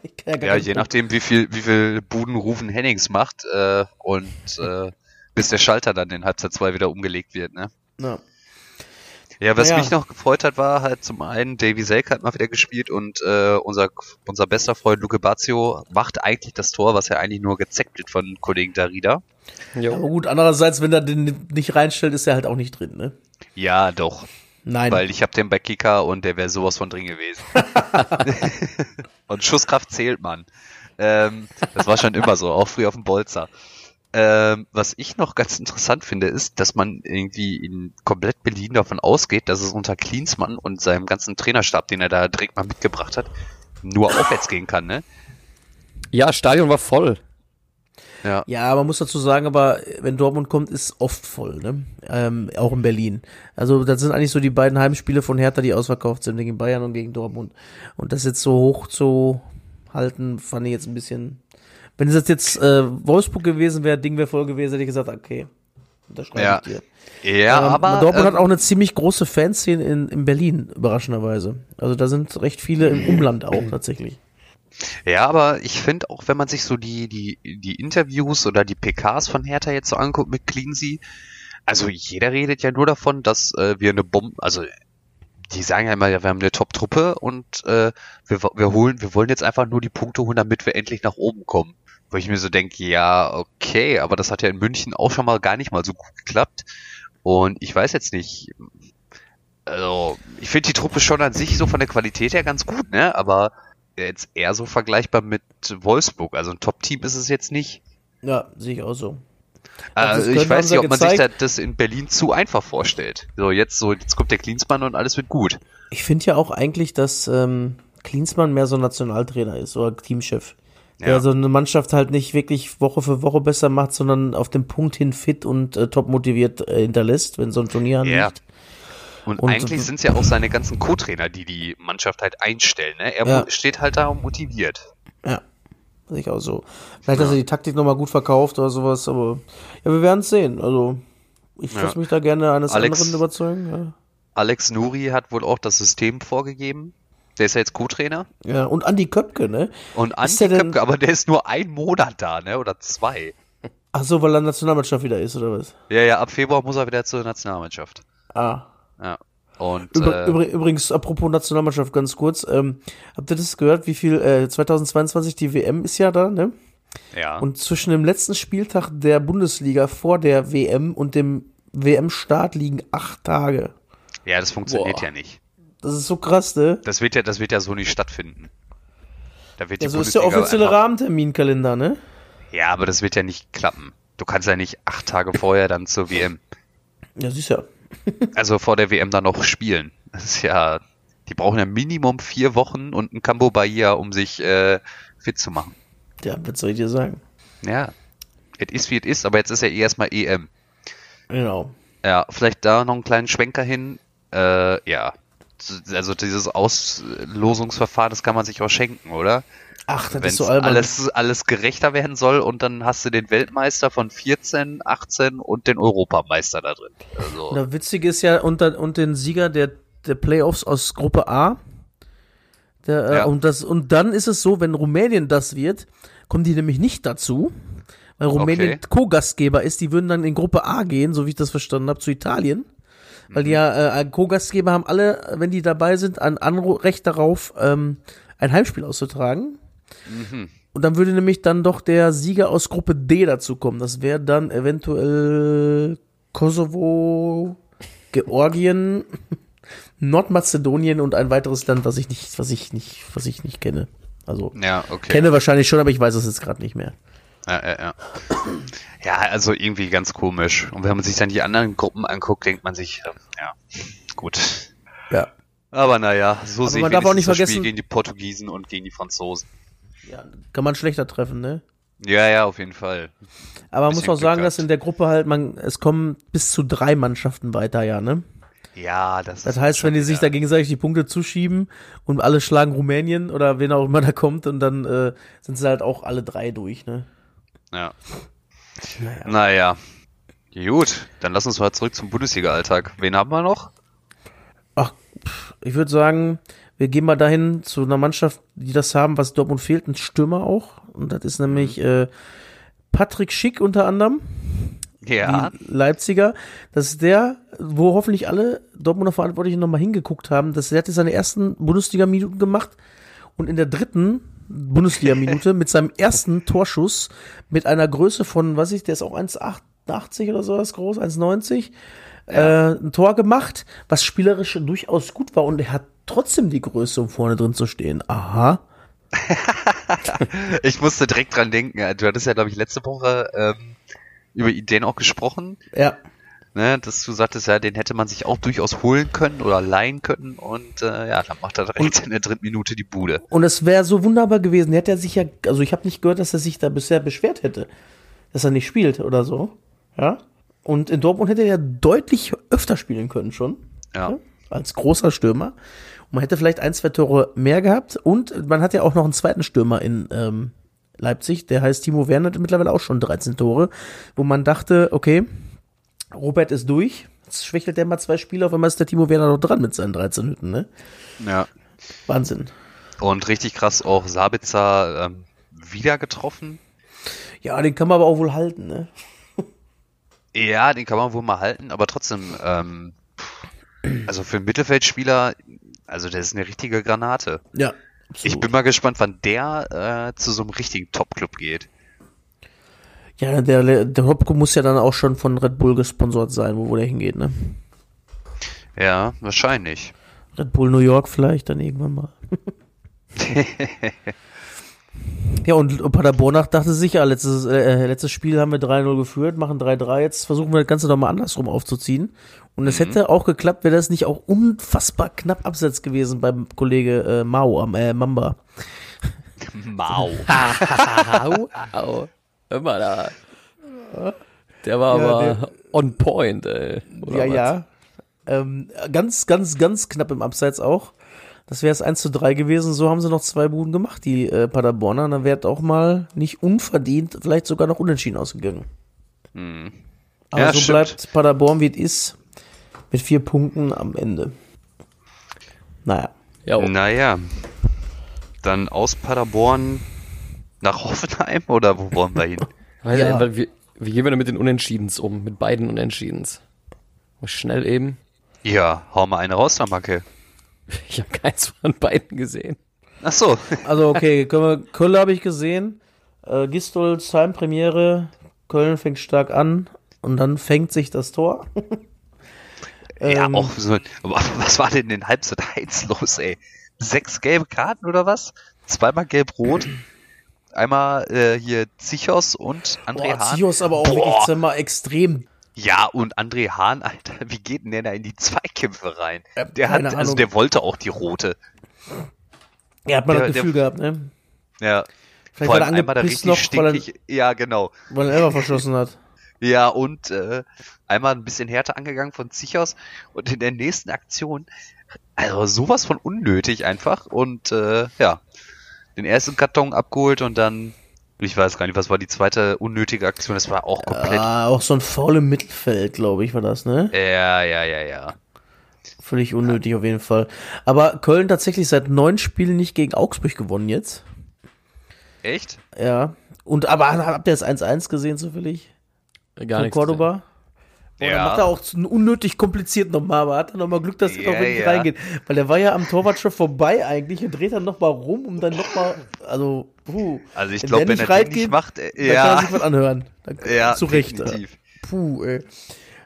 ich kann ja, gar ja je nachdem, wie viel, wie viel Buden Rufen Hennings macht äh, und äh, bis der Schalter dann in Halbzeit 2 wieder umgelegt wird, ne? Ja. Ja, was naja. mich noch gefreut hat, war halt zum einen, Davy Selk hat mal wieder gespielt und äh, unser, unser bester Freund Luke Bazio macht eigentlich das Tor, was ja eigentlich nur gezeckt wird von Kollegen Darida. Ja, aber gut, andererseits, wenn er den nicht reinstellt, ist er halt auch nicht drin, ne? Ja, doch. Nein. Weil ich habe den bei Kicker und der wäre sowas von drin gewesen. und Schusskraft zählt man. Ähm, das war schon immer so, auch früher auf dem Bolzer. Ähm, was ich noch ganz interessant finde, ist, dass man irgendwie in komplett Berlin davon ausgeht, dass es unter Klinsmann und seinem ganzen Trainerstab, den er da direkt mal mitgebracht hat, nur aufwärts gehen kann, ne? Ja, Stadion war voll. Ja. ja, man muss dazu sagen, aber wenn Dortmund kommt, ist oft voll, ne? Ähm, auch in Berlin. Also das sind eigentlich so die beiden Heimspiele von Hertha, die ausverkauft sind, gegen Bayern und gegen Dortmund. Und das jetzt so hoch zu halten, fand ich jetzt ein bisschen wenn es jetzt äh, Wolfsburg gewesen wäre, Ding wäre voll gewesen, hätte ich gesagt, okay, unterschreibe ja. ich dir. Ja, ähm, aber. Dortmund ähm, hat auch eine ziemlich große Fanszene in, in Berlin, überraschenderweise. Also da sind recht viele im Umland auch tatsächlich. Ja, aber ich finde auch, wenn man sich so die, die, die Interviews oder die PKs von Hertha jetzt so anguckt mit Cleansey, also jeder redet ja nur davon, dass äh, wir eine Bombe, also die sagen ja immer, ja, wir haben eine Top-Truppe und äh, wir, wir holen, wir wollen jetzt einfach nur die Punkte holen, damit wir endlich nach oben kommen. Wo ich mir so denke, ja, okay, aber das hat ja in München auch schon mal gar nicht mal so gut geklappt. Und ich weiß jetzt nicht, also ich finde die Truppe schon an sich so von der Qualität her ganz gut, ne? Aber jetzt eher so vergleichbar mit Wolfsburg. Also ein Top-Team ist es jetzt nicht. Ja, sehe ich auch so. Also ich weiß nicht, ob man sich das in Berlin zu einfach vorstellt. So, jetzt so, jetzt kommt der Klinsmann und alles wird gut. Ich finde ja auch eigentlich, dass ähm, Klinsmann mehr so Nationaltrainer ist oder Teamchef der so eine Mannschaft halt nicht wirklich Woche für Woche besser macht, sondern auf dem Punkt hin fit und äh, top motiviert äh, hinterlässt, wenn so ein Turnier anliegt. Ja. Und, und eigentlich sind es ja auch seine ganzen Co-Trainer, die die Mannschaft halt einstellen. Ne? Er ja. steht halt da und motiviert. Ja, sehe ich auch so. Vielleicht, dass er die Taktik nochmal gut verkauft oder sowas, aber ja, wir werden es sehen. Also, ich lasse ja. mich da gerne eines Alex, anderen überzeugen. Ja. Alex Nuri hat wohl auch das System vorgegeben. Der ist ja jetzt Co-Trainer. Ja, und Andi Köpke, ne? Und Andi Köpke, denn... aber der ist nur ein Monat da, ne? Oder zwei. Ach so, weil er Nationalmannschaft wieder ist, oder was? Ja, ja, ab Februar muss er wieder zur Nationalmannschaft. Ah. Ja. Und, Über, äh, übrigens, apropos Nationalmannschaft, ganz kurz, ähm, habt ihr das gehört, wie viel, äh, 2022, die WM ist ja da, ne? Ja. Und zwischen dem letzten Spieltag der Bundesliga vor der WM und dem WM-Start liegen acht Tage. Ja, das funktioniert Boah. ja nicht. Das ist so krass, ne? Das wird ja, das wird ja so nicht stattfinden. Da wird die also ist der offizielle Rahmenterminkalender, ne? Ja, aber das wird ja nicht klappen. Du kannst ja nicht acht Tage vorher dann zur WM. Ja, sicher. Also vor der WM dann noch spielen. Das ist ja, die brauchen ja Minimum vier Wochen und ein Cambo Bahia, um sich äh, fit zu machen. Ja, was soll ich dir sagen? Ja, es ist wie es ist, aber jetzt ist ja eh erstmal EM. Genau. Ja, vielleicht da noch einen kleinen Schwenker hin. Äh, ja, also dieses Auslosungsverfahren, das kann man sich auch schenken, oder? Ach, das Wenn's ist so albern. alles, alles gerechter werden soll und dann hast du den Weltmeister von 14, 18 und den Europameister da drin. Also. Na, witzig ist ja, unter, und den Sieger der, der Playoffs aus Gruppe A. Der, äh, ja. und, das, und dann ist es so, wenn Rumänien das wird, kommen die nämlich nicht dazu, weil Rumänien okay. Co-Gastgeber ist. Die würden dann in Gruppe A gehen, so wie ich das verstanden habe, zu Italien. Weil die ja äh, Co-Gastgeber haben alle, wenn die dabei sind, ein Anrecht darauf, ähm, ein Heimspiel auszutragen. Mhm. Und dann würde nämlich dann doch der Sieger aus Gruppe D dazu kommen. Das wäre dann eventuell Kosovo, Georgien, Nordmazedonien und ein weiteres Land, was ich nicht, was ich nicht, was ich nicht kenne. Also ja, okay. kenne wahrscheinlich schon, aber ich weiß es jetzt gerade nicht mehr. Ja, ja, ja. ja, also irgendwie ganz komisch. Und wenn man sich dann die anderen Gruppen anguckt, denkt man sich, ähm, ja, gut. Ja. Aber naja, so sehe ich darf auch nicht das vergessen, Spiel gegen die Portugiesen und gegen die Franzosen. Ja, kann man schlechter treffen, ne? Ja, ja, auf jeden Fall. Aber man muss auch sagen, dass in der Gruppe halt, man, es kommen bis zu drei Mannschaften weiter, ja, ne? Ja, das, Das ist heißt, wenn die sich da gegenseitig die Punkte zuschieben und alle schlagen Rumänien oder wen auch immer da kommt und dann äh, sind sie halt auch alle drei durch, ne? Ja. Naja. Naja. Gut, dann lass uns mal zurück zum Bundesliga-Alltag. Wen haben wir noch? Ach, pff, ich würde sagen, wir gehen mal dahin zu einer Mannschaft, die das haben, was Dortmund fehlt, ein Stürmer auch. Und das ist nämlich äh, Patrick Schick unter anderem, Ja. Leipziger. Das ist der, wo hoffentlich alle Dortmunder Verantwortlichen nochmal hingeguckt haben. Das, der hat jetzt seine ersten Bundesliga-Minuten gemacht und in der dritten Bundesliga-Minute mit seinem ersten Torschuss mit einer Größe von, was ich, der ist auch 1,88 oder sowas groß, 1,90 äh, ein Tor gemacht, was spielerisch durchaus gut war und er hat trotzdem die Größe, um vorne drin zu stehen. Aha. Ich musste direkt dran denken. Du hattest ja, glaube ich, letzte Woche ähm, über Ideen auch gesprochen, Ja. ne, dass du sagtest, ja, den hätte man sich auch durchaus holen können oder leihen können und äh, ja, dann macht er direkt in der dritten Minute die Bude. Und es wäre so wunderbar gewesen. Hätte er sich ja, also ich habe nicht gehört, dass er sich da bisher beschwert hätte, dass er nicht spielt oder so. Ja. Und in Dortmund hätte er ja deutlich öfter spielen können schon. Ja. Als großer Stürmer. Man hätte vielleicht ein, zwei Tore mehr gehabt. Und man hat ja auch noch einen zweiten Stürmer in ähm, Leipzig. Der heißt Timo Werner, hat mittlerweile auch schon 13 Tore. Wo man dachte, okay, Robert ist durch. Jetzt schwächelt der mal zwei Spiele, auf einmal ist der Timo Werner noch dran mit seinen 13 Hütten, ne? Ja. Wahnsinn. Und richtig krass auch Sabitzer ähm, wieder getroffen. Ja, den kann man aber auch wohl halten, ne? Ja, den kann man wohl mal halten, aber trotzdem, ähm, also für einen Mittelfeldspieler, also der ist eine richtige Granate. Ja. Ich bin mal gespannt, wann der äh, zu so einem richtigen Top-Club geht. Ja, der, der Hopko muss ja dann auch schon von Red Bull gesponsert sein, wo, wo der hingeht, ne? Ja, wahrscheinlich. Red Bull New York vielleicht dann irgendwann mal. ja, und Paderborn dachte sich ja, letztes, äh, letztes Spiel haben wir 3-0 geführt, machen 3-3, jetzt versuchen wir das Ganze doch mal andersrum aufzuziehen. Und es hätte auch geklappt, wäre das nicht auch unfassbar knapp abseits gewesen beim Kollege äh, Mao am äh, Mamba. Mau. Au, au. Hör mal da. Der war Ja, aber on point, ey. Oder ja, was? ja. Ähm, ganz, ganz, ganz knapp im Abseits auch. Das wäre es 1 zu 3 gewesen. So haben sie noch zwei Buden gemacht, die äh, Paderborner. Dann wäre auch mal nicht unverdient, vielleicht sogar noch unentschieden ausgegangen. Hm. Aber Ja, so stimmt. bleibt Paderborn, wie es ist, mit vier Punkten am Ende. Naja. Ja, oh. Naja. Dann aus Paderborn nach Hoffenheim oder wo wollen wir hin? Weil, Ja. weil wie, wie gehen wir denn mit den Unentschiedens um? Mit beiden Unentschiedens? Schnell eben. ja, hau mal eine raus, Tamake. Ich habe keins von beiden gesehen. Ach so. Also, okay, können wir, Köln habe ich gesehen. Äh, Gistolz Heimpremiere. Köln fängt stark an. Und dann fängt sich das Tor. Ja, Ähm, auch so. Was war denn in Halbzeit 1 los, ey? Sechs gelbe Karten oder was? Zweimal gelb-rot. Einmal äh, hier Zichos und André Boah, Hahn. Zios aber auch Boah. wirklich zweimal extrem. Ja, und André Hahn, Alter, wie geht denn der da in die Zweikämpfe rein? Äh, Der hat, keine also Ahnung. der wollte auch die rote. Er hat mal Der- das Gefühl der- gehabt, ne? Ja. Vielleicht Vor war allem er einmal da richtig noch, weil er, stinkig. Ja, genau. weil er Elfer verschossen hat. Ja, und äh, einmal ein bisschen härter angegangen von Zichos und in der nächsten Aktion, also sowas von unnötig einfach und äh, ja, den ersten Karton abgeholt und dann, ich weiß gar nicht, was war die zweite unnötige Aktion, das war auch komplett, Ah, auch so ein faul im Mittelfeld, glaube ich, war das, ne? ja, ja, ja, ja. Völlig unnötig auf jeden Fall. Aber Köln tatsächlich seit neun Spielen nicht gegen Augsburg gewonnen jetzt. Echt? Ja. Und aber habt ihr das 1-1 gesehen zufällig? Gar Von. Cordoba? Boah, Ja. Dann macht er auch zu- unnötig kompliziert nochmal, aber hat er nochmal Glück, dass er Ja, noch wirklich ja. reingeht. Weil der war ja am Torwart schon vorbei eigentlich und dreht dann nochmal rum, um dann nochmal, also, puh. Also ich Wenn glaube, wenn er reingeht, nicht macht, äh, Da kann er ja, sich was anhören. Da, ja, zu Recht. definitiv. Puh, ey.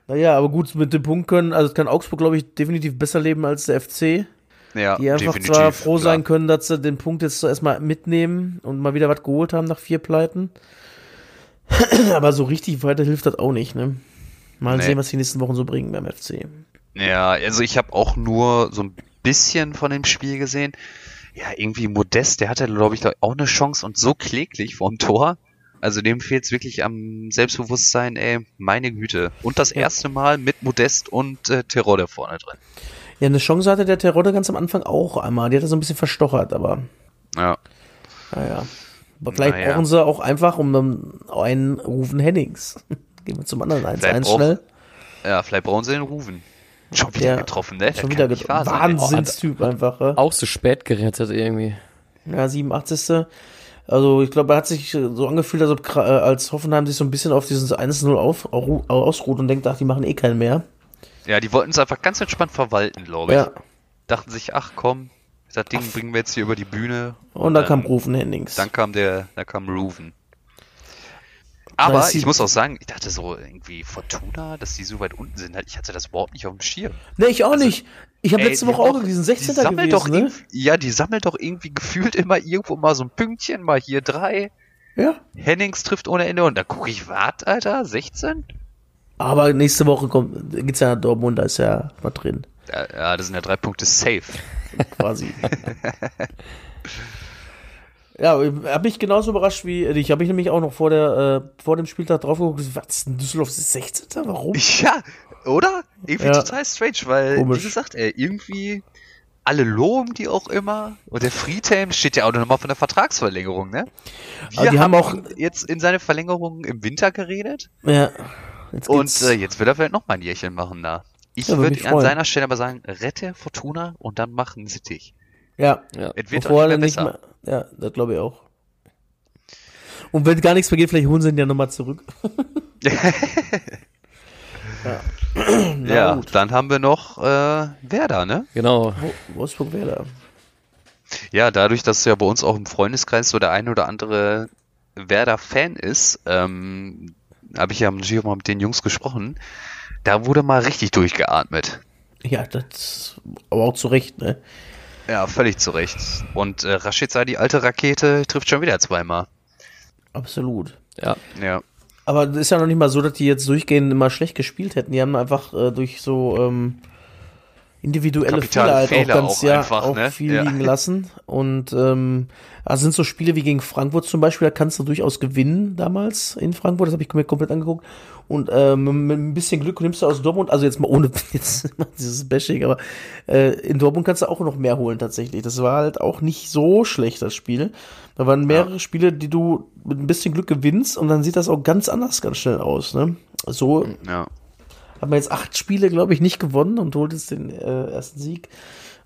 Naja, aber gut, mit dem Punkt können, also kann Augsburg, glaube ich, definitiv besser leben als der FC. Ja, Die einfach zwar froh sein klar. können, dass sie den Punkt jetzt so erstmal mitnehmen und mal wieder was geholt haben nach vier Pleiten. aber so richtig weiter hilft das auch nicht, ne? Mal Nee. sehen, was die nächsten Wochen so bringen beim FC. Ja, also ich habe auch nur so ein bisschen von dem Spiel gesehen. Ja, irgendwie Modest, der hatte, glaube ich, auch eine Chance und so kläglich vorm Tor. Also dem fehlt's wirklich am Selbstbewusstsein, ey, meine Güte. Und das erste Mal mit Modest und äh, Terodde vorne drin. Ja, eine Chance hatte der Terodde ganz am Anfang auch einmal. Die hat er so ein bisschen verstochert, aber Ja. naja. Aber vielleicht Naja. brauchen sie auch einfach um einen Rufen Hennings. Gehen wir zum anderen 1-1 Vielleicht braucht- schnell. Ja, vielleicht brauchen sie den Rufen. Schon wieder Der- getroffen, ne? Schon wieder getroffen. Wahnsinnstyp einfach. Ja, Auch so spät gerettet irgendwie. ja 87. Also ich glaube, er hat sich so angefühlt, als, ob, äh, als Hoffenheim sich so ein bisschen auf dieses 1-0 auf, au- ausruht und denkt, ach, die machen eh keinen mehr. Ja, die wollten es einfach ganz entspannt verwalten, glaube ich. Ja. Dachten sich, ach komm, das Ding bringen wir jetzt hier über die Bühne. Und dann Ähm, kam Rufen Hennings. Dann kam der, da kam Ruven. Aber die- ich muss auch sagen, ich dachte so irgendwie Fortuna, dass die so weit unten sind. Ich hatte das überhaupt nicht auf dem Schirm. Nee, ich auch nicht. Ich habe letzte die Woche auch diesen die 16. sammelt gewesen, doch ne? Ja, die sammelt doch irgendwie gefühlt immer irgendwo mal so ein Pünktchen, mal hier drei. Ja. Hennings trifft ohne Ende und da gucke ich, wart, Alter, 16? Aber nächste Woche kommt, geht's ja nach Dortmund, da ist ja was drin. Ja, ja, das sind ja drei Punkte safe. Quasi. ja, habe mich genauso überrascht wie dich. Habe ich nämlich auch noch vor der äh, vor dem Spieltag drauf geguckt. Was ist denn Düsseldorf ist 16. Warum? Ja, oder? Irgendwie Ja. total strange, weil, Komisch. wie gesagt, ey, irgendwie alle loben die auch immer. Und der Friedhelm steht ja auch nochmal von der Vertragsverlängerung, ne? Wir Aber die haben auch- jetzt in seine Verlängerung im Winter geredet. Ja. Jetzt Und äh, jetzt will er vielleicht noch mal ein Jährchen machen da. Ich Ja, würde an seiner Stelle aber sagen, rette Fortuna und dann mach einen Sittich. ja. Ja. Es wird Bevor nicht mehr nicht besser. mehr, ja, das glaube ich auch. Und wenn gar nichts mehr geht, vielleicht holen sie ihn ja nochmal zurück. Ja, gut. dann haben wir noch äh, Werder, ne? Genau. Wo- Wolfsburg wäre da. Ja, dadurch, dass ja bei uns auch im Freundeskreis so der ein oder andere Werder-Fan ist, ähm, habe ich ja natürlich auch mal mit den Jungs gesprochen. Da wurde mal richtig durchgeatmet. Ja, das aber auch zu Recht, ne? Ja, völlig zu Recht. Und äh, Rashica, die alte Rakete, trifft schon wieder zweimal. Absolut. Ja. Ja. Aber es ist ja noch nicht mal so, dass die jetzt durchgehend immer schlecht gespielt hätten. Die haben einfach äh, durch so ähm, individuelle Fehler halt Fehler auch ganz auch ja, einfach, auch ne? viel Ja. liegen lassen. Und ähm, also sind so Spiele wie gegen Frankfurt zum Beispiel, da kannst du durchaus gewinnen damals in Frankfurt. Das habe ich mir komplett angeguckt. Und ähm, mit ein bisschen Glück nimmst du aus Dortmund, also jetzt mal ohne jetzt dieses Bashing, aber äh, in Dortmund kannst du auch noch mehr holen tatsächlich. Das war halt auch nicht so schlecht, das Spiel. Da waren mehrere Spiele, die du mit ein bisschen Glück gewinnst und dann sieht das auch ganz anders ganz schnell aus. Ne? So Ja. Hat man jetzt acht Spiele, glaube ich, nicht gewonnen und holt jetzt den äh, ersten Sieg.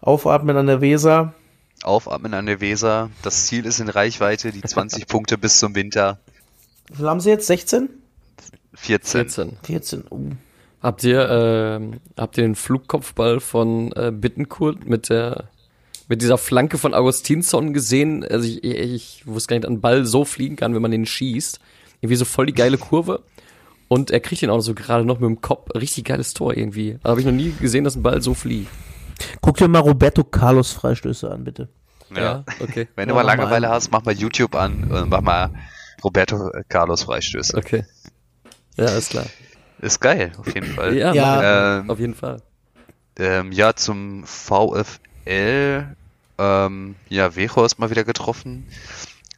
Aufatmen an der Weser. Aufatmen an der Weser. Das Ziel ist in Reichweite, die 20 Punkte bis zum Winter. Wie viel haben sie jetzt? 16? 14. 14. 14. Uh. Habt ihr, ähm, habt ihr den Flugkopfball von äh, Bittenkurt mit der mit dieser Flanke von Augustinsson gesehen? Also ich, ich, ich wusste gar nicht, dass ein Ball so fliegen kann, wenn man den schießt. Irgendwie so voll die geile Kurve. Und er kriegt den auch so gerade noch mit dem Kopf. Richtig geiles Tor irgendwie. Da habe ich noch nie gesehen, dass ein Ball so fliegt. Guck dir mal Roberto Carlos Freistöße an, bitte. Ja. okay. Wenn du Ja, mal Langeweile hast, mach mal YouTube an und mach mal Roberto Carlos Freistöße. Okay. Ja, ist klar. Ist geil, auf jeden Fall. Ja, Ja. Ähm, auf jeden Fall. Ähm, ja, zum VfL. Ähm, ja, Vejo ist mal wieder getroffen.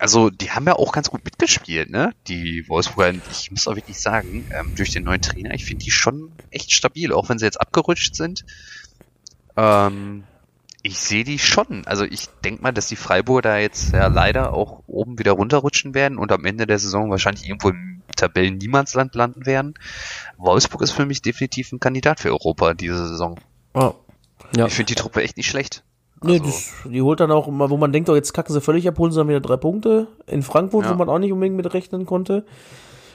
Also, die haben ja auch ganz gut mitgespielt, ne? Die Wolfsburger, ich muss auch wirklich sagen, ähm, durch den neuen Trainer, ich finde die schon echt stabil, auch wenn sie jetzt abgerutscht sind. Ähm, ich sehe die schon. Also, ich denke mal, dass die Freiburger da jetzt ja leider auch oben wieder runterrutschen werden und am Ende der Saison wahrscheinlich irgendwo im Tabellen-Niemandsland landen werden. Wolfsburg ist für mich definitiv ein Kandidat für Europa diese Saison. Oh. Ja. Ich finde die Truppe echt nicht schlecht. Nee, Also, das, die holt dann auch immer, wo man denkt, oh, jetzt kacken sie völlig ab, holen sie dann wieder drei Punkte. In Frankfurt, Ja. wo man auch nicht unbedingt mit rechnen konnte.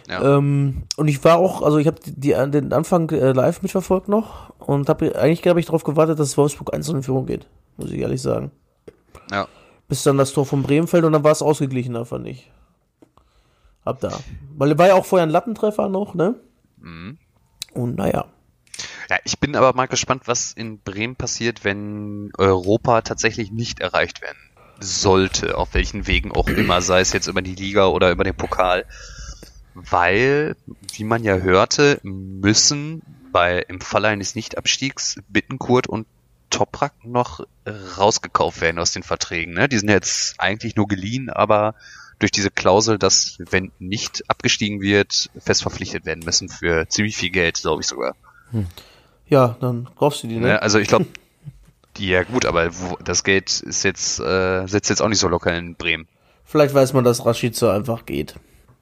ja. Ähm, und ich war auch, also ich habe den Anfang äh, live mitverfolgt noch und habe eigentlich, glaube ich, darauf gewartet, dass Wolfsburg 1 in Führung geht. Muss ich ehrlich sagen. ja. Bis dann das Tor von Bremen fällt und dann war es ausgeglichener, fand ich. Ab da. Weil war ja auch vorher ein Lattentreffer noch, ne? Mhm. Und naja. Ja, ich bin aber mal gespannt, was in Bremen passiert, wenn Europa tatsächlich nicht erreicht werden sollte, auf welchen Wegen auch immer, sei es jetzt über die Liga oder über den Pokal. Weil, wie man ja hörte, müssen bei im Falle eines Nichtabstiegs Bittenkurt und Toprak noch rausgekauft werden aus den Verträgen. Ne? Die sind jetzt eigentlich nur geliehen, aber durch diese Klausel, dass wenn nicht abgestiegen wird, fest verpflichtet werden müssen für ziemlich viel Geld, glaube ich sogar. Ja, dann kaufst du die, ne? Ne? Also ich glaube, die ja gut, aber wo, das Geld ist jetzt äh, sitzt jetzt auch nicht so locker in Bremen. Vielleicht weiß man, dass Rashica einfach geht.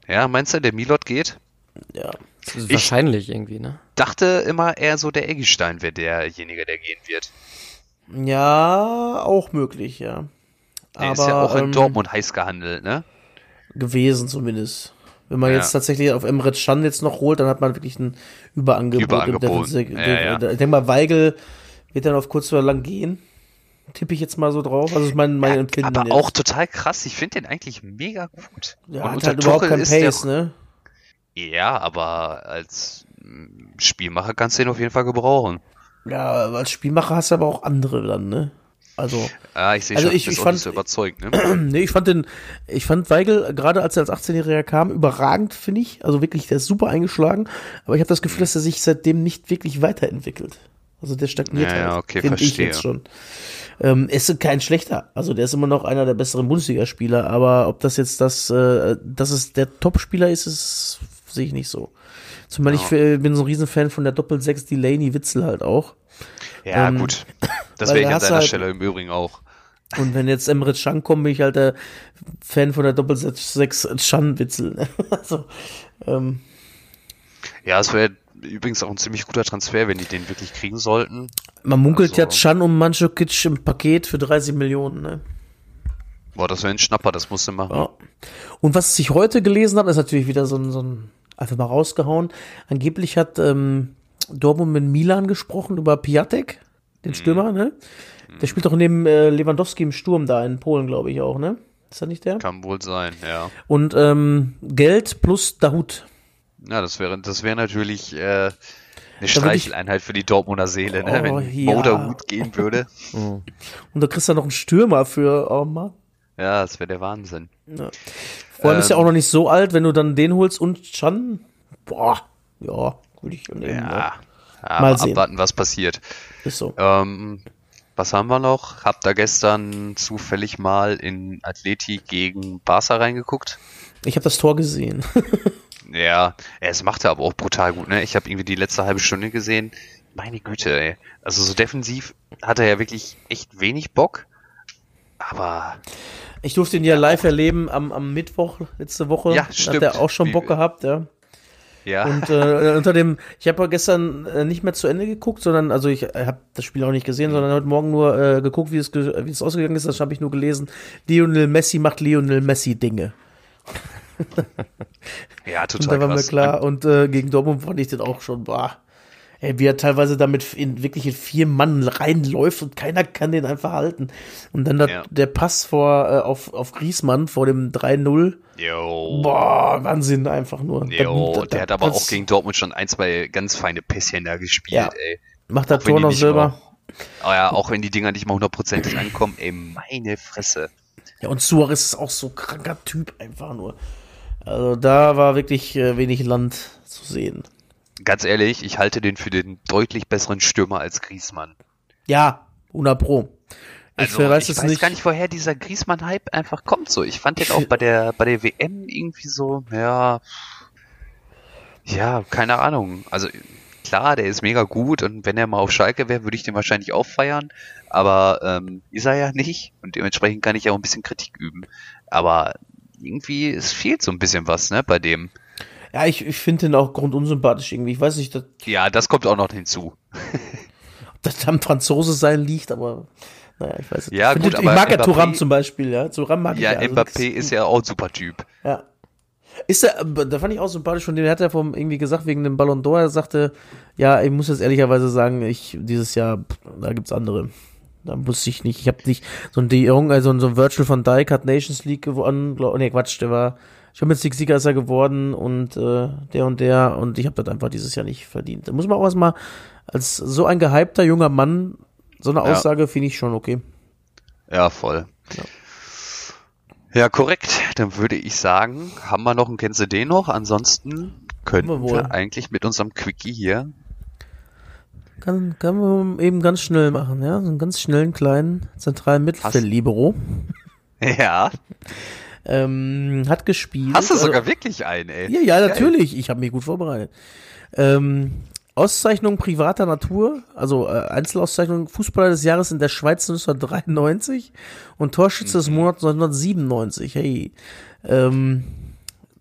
Ja, meinst du, der Milot geht? Ja. Das ist Ich- wahrscheinlich irgendwie, ne? Dachte immer eher so, der Eggestein wäre derjenige, der gehen wird. Ja, auch möglich, ja. Der ist ja auch in ähm, Dortmund heiß gehandelt, ne? gewesen zumindest. Wenn man Ja. jetzt tatsächlich auf Emre Can jetzt noch holt, dann hat man wirklich ein Überangebot. Überangebot. im Ja, ja. Ich denke mal, Weigel wird dann auf kurz oder lang gehen. Tippe ich jetzt mal so drauf. Also ich meine, mein Empfinden. Aber jetzt. auch total krass. Ich finde den eigentlich mega gut. ja, Und hat halt überhaupt kein ist der- Pace, ne? Ja, aber als mm, Spielmacher kannst du den auf jeden Fall gebrauchen. Ja, als Spielmacher hast du aber auch andere dann, ne? Also, Ah, ich sehe Also schon, ich- ich fand- so überzeugt, ne? nee, ich fand den, ich fand Weigel, gerade als er als 18-Jähriger kam, überragend, finde ich. Also wirklich, der ist super eingeschlagen. Aber ich habe das Gefühl, dass er sich seitdem nicht wirklich weiterentwickelt. Also der stagniert Ja, ja, halt, okay, finde ich verstehe. jetzt schon. Ähm, er ist kein schlechter. Also der ist immer noch einer der besseren Bundesligaspieler. Aber ob das jetzt das, äh, dass es der Topspieler ist, ist sehe ich nicht so. Zumal ich Ja. äh, bin so ein Riesenfan von der Doppel-6 Delaney Witzel halt auch. Ja, Ähm, gut. Das wäre ich an seiner halt- Stelle im Übrigen auch. Und wenn jetzt Emre Can kommt, bin ich halt der Fan von der Doppel-6 Can-Witzel. also, ähm, Ja, es wäre übrigens auch ein ziemlich guter Transfer, wenn die den wirklich kriegen sollten. man munkelt Also- ja Can und Mandzukic im Paket für 30 Millionen. Ne? Boah, das wäre ein Schnapper, das musst du machen. Ja. Und was ich heute gelesen habe, ist natürlich wieder so ein, so ein einfach mal rausgehauen. Angeblich hat ähm, Dortmund mit Milan gesprochen über Piatek, den Stürmer, ne? Der spielt doch neben äh, Lewandowski im Sturm da in Polen, glaube ich auch, ne? Ist er nicht der? Kann wohl sein, ja. Und ähm, Geld plus Dahut. Ja, das wäre das wäre natürlich äh, eine ich- Streicheleinheit für die Dortmunder Seele, ne? Oh, wenn ja. Moda gut gehen würde. Und da kriegst du noch einen Stürmer für, oh Mann. Ja, das wäre der Wahnsinn. Ja. Vor allem ist er Ähm. auch noch nicht so alt, wenn du dann den holst und Chan, boah, ja, würde ich nehmen. Ja. ja Mal sehen. abwarten, was passiert. Ist so. Ähm, was haben wir noch? Habt ihr gestern zufällig mal in Atleti gegen Barca reingeguckt? Ich habe das Tor gesehen. Ja, es macht er aber auch brutal gut, ne? Ich habe irgendwie die letzte halbe Stunde gesehen. Meine Güte, ey. Also so defensiv hat er ja wirklich echt wenig Bock. Aber Ich durfte ihn ja live erleben am, am Mittwoch letzte Woche. Ja, Hat stimmt. er auch schon Bock gehabt, ja. Ja, Und äh, unter dem, ich habe gestern äh, nicht mehr zu Ende geguckt, sondern, also ich habe das Spiel auch nicht gesehen, sondern heute Morgen nur äh, geguckt, wie es, wie es ausgegangen ist. Das habe ich nur gelesen. Lionel Messi macht Lionel Messi Dinge. ja, Und total da war mir klar. Und äh, gegen Dortmund fand ich das auch schon, boah. Ey, wie er teilweise damit in, wirklich in vier Mann reinläuft und keiner kann den einfach halten. Und dann der, Ja. der Pass vor, äh, auf, auf Griesmann vor dem 3-0. Jo. Boah, Wahnsinn einfach nur. Jo, Da- da- der hat aber auch gegen Dortmund schon ein, zwei ganz feine Pässchen da gespielt, Ja. ey. Macht das wenn Tor noch selber. Aber ja, auch wenn die Dinger nicht mal hundertprozentig ankommen, ey, meine Fresse. Ja, und Suarez ist auch so kranker Typ einfach nur. Also da war wirklich äh, wenig Land zu sehen. Ganz ehrlich, ich halte den für den deutlich besseren Stürmer als Griezmann. Ja, 100 Pro. Ich Also, weiß ich es weiß nicht. gar nicht, woher dieser Griezmann-Hype einfach kommt. So, ich fand den auch bei der bei der WM irgendwie so, ja, ja, keine Ahnung. Also klar, der ist mega gut und wenn er mal auf Schalke wäre, würde ich den wahrscheinlich auch feiern. Aber ähm, ist er ja nicht und dementsprechend kann ich ja auch ein bisschen Kritik üben. Aber irgendwie es fehlt so ein bisschen was, ne, bei dem. Ja, ich, ich finde den auch grundunsympathisch irgendwie. Ich weiß nicht, dass Ja, das kommt auch noch hinzu. das am Franzose sein liegt, aber naja, ich weiß nicht. Ja, ich, gut, ich aber mag ja Thuram zum Beispiel, ja. Thuram mag Ja, ich ja. also Mbappé ist ja auch ein super Typ. Ja. Ist er, da fand ich auch sympathisch von dem, der hat ja vom irgendwie gesagt, wegen dem Ballon d'Or, er sagte, ja, ich muss jetzt ehrlicherweise sagen, ich, dieses Jahr, da gibt's andere. Da muss ich nicht, ich habe nicht, so ein De Jong, also so ein Virtual van Dijk hat Nations League gewonnen, glaub, nee, Quatsch, der war, Champions League Sieger ist er geworden und äh, der und der und ich habe das einfach dieses Jahr nicht verdient. Da muss man auch erstmal als so ein gehypter junger Mann, so eine Ja. Aussage finde ich schon okay. Ja, voll. Ja. korrekt. Dann würde ich sagen, haben wir noch einen du den noch? Ansonsten könnten Haben wir wir, wohl. eigentlich mit unserem Quickie hier. Kann, kann man eben ganz schnell machen, ja, so einen ganz schnellen kleinen zentralen Mittelfeld-Libero. Ja. Ähm, hat gespielt. Hast du also- sogar wirklich einen, ey? Ja, ja, natürlich. Ich habe mich gut vorbereitet. Ähm, Auszeichnung privater Natur, also äh, Einzelauszeichnung Fußballer des Jahres in der Schweiz 1993 und Torschütze des Monats 1997. Hey. Ähm,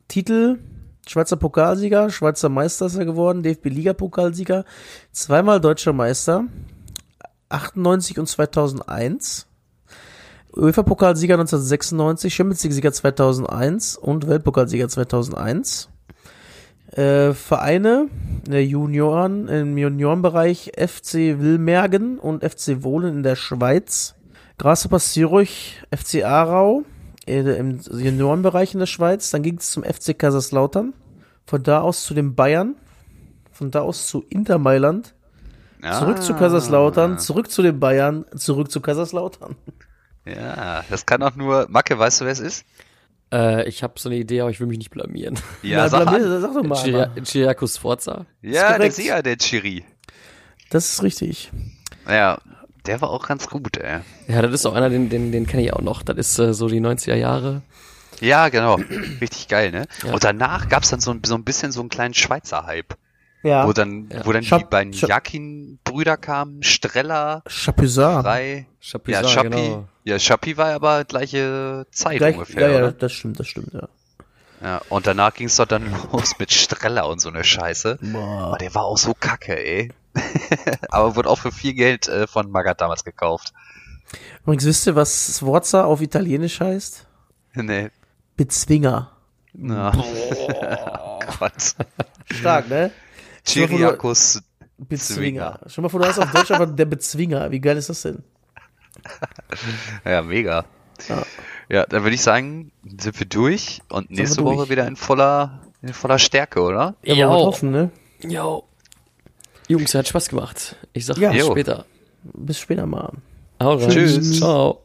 Titel Schweizer Pokalsieger, Schweizer Meister ist er geworden, DFB-Liga-Pokalsieger, zweimal deutscher Meister, 98 und 2001. UEFA-Pokalsieger 1996, Champions League-Sieger 2001 und Weltpokalsieger 2001. Äh, Vereine in der Junioren, im Juniorenbereich FC Wilmergen und FC Wohlen in der Schweiz. Grasshopper Zürich, FC Aarau äh, im Juniorenbereich in der Schweiz. Dann ging es zum FC Kaiserslautern. Von da aus zu den Bayern. Von da aus zu Inter Mailand. Zurück zu Ah. Kaiserslautern, zurück zu den Bayern, zurück zu Kaiserslautern. Ja, das kann auch nur. Macke, weißt du, wer es ist? Äh, ich habe so eine Idee, aber ich will mich nicht blamieren. Ja, Na, sag, blamier- sag doch mal. Einmal. Giaco Sforza. ja der. Sieger, der Chiri. Das ist richtig. Ja, der war auch ganz gut, ey. Ja, das ist auch einer, den, den, den kenne ich auch noch. Das ist äh, so die 90er Jahre. Ja, genau. Richtig geil, ne? Ja. Und danach gab's dann so ein, so ein bisschen so einen kleinen Schweizer Hype. Ja. Wo dann, Ja. wo dann die Schap- beiden Jakin-Brüder kamen, Streller, Chapuisat. Frei. Chapuisat, Ja, Schappi. genau. Ja, Schappi war aber gleiche Zeit Gleich, ungefähr, ja, ja, oder? das stimmt, das stimmt, ja. Ja, und danach ging's doch dann los mit Streller und so eine Scheiße. Boah. Aber der war auch so kacke, ey. aber wurde auch für viel Geld äh, von Magath damals gekauft. Übrigens, wisst ihr, was Sforza auf Italienisch heißt? Nee. Bezwinger. Na. oh Gott. Stark, ne? Chiriakos. Bezwinger. Dir mal vor, du hast auf Deutsch einfach der Bezwinger. Wie geil ist das denn? Ja, mega. Ja. Ja, dann würde ich sagen, sind wir durch und wir nächste durch. Woche wieder in voller, in voller Stärke, oder? Ja, aber hoffen, ne? Jo. Jungs, hat Spaß gemacht. Ich sag Ja. bis später. Bis später mal. Hau rein. Tschüss. Ciao.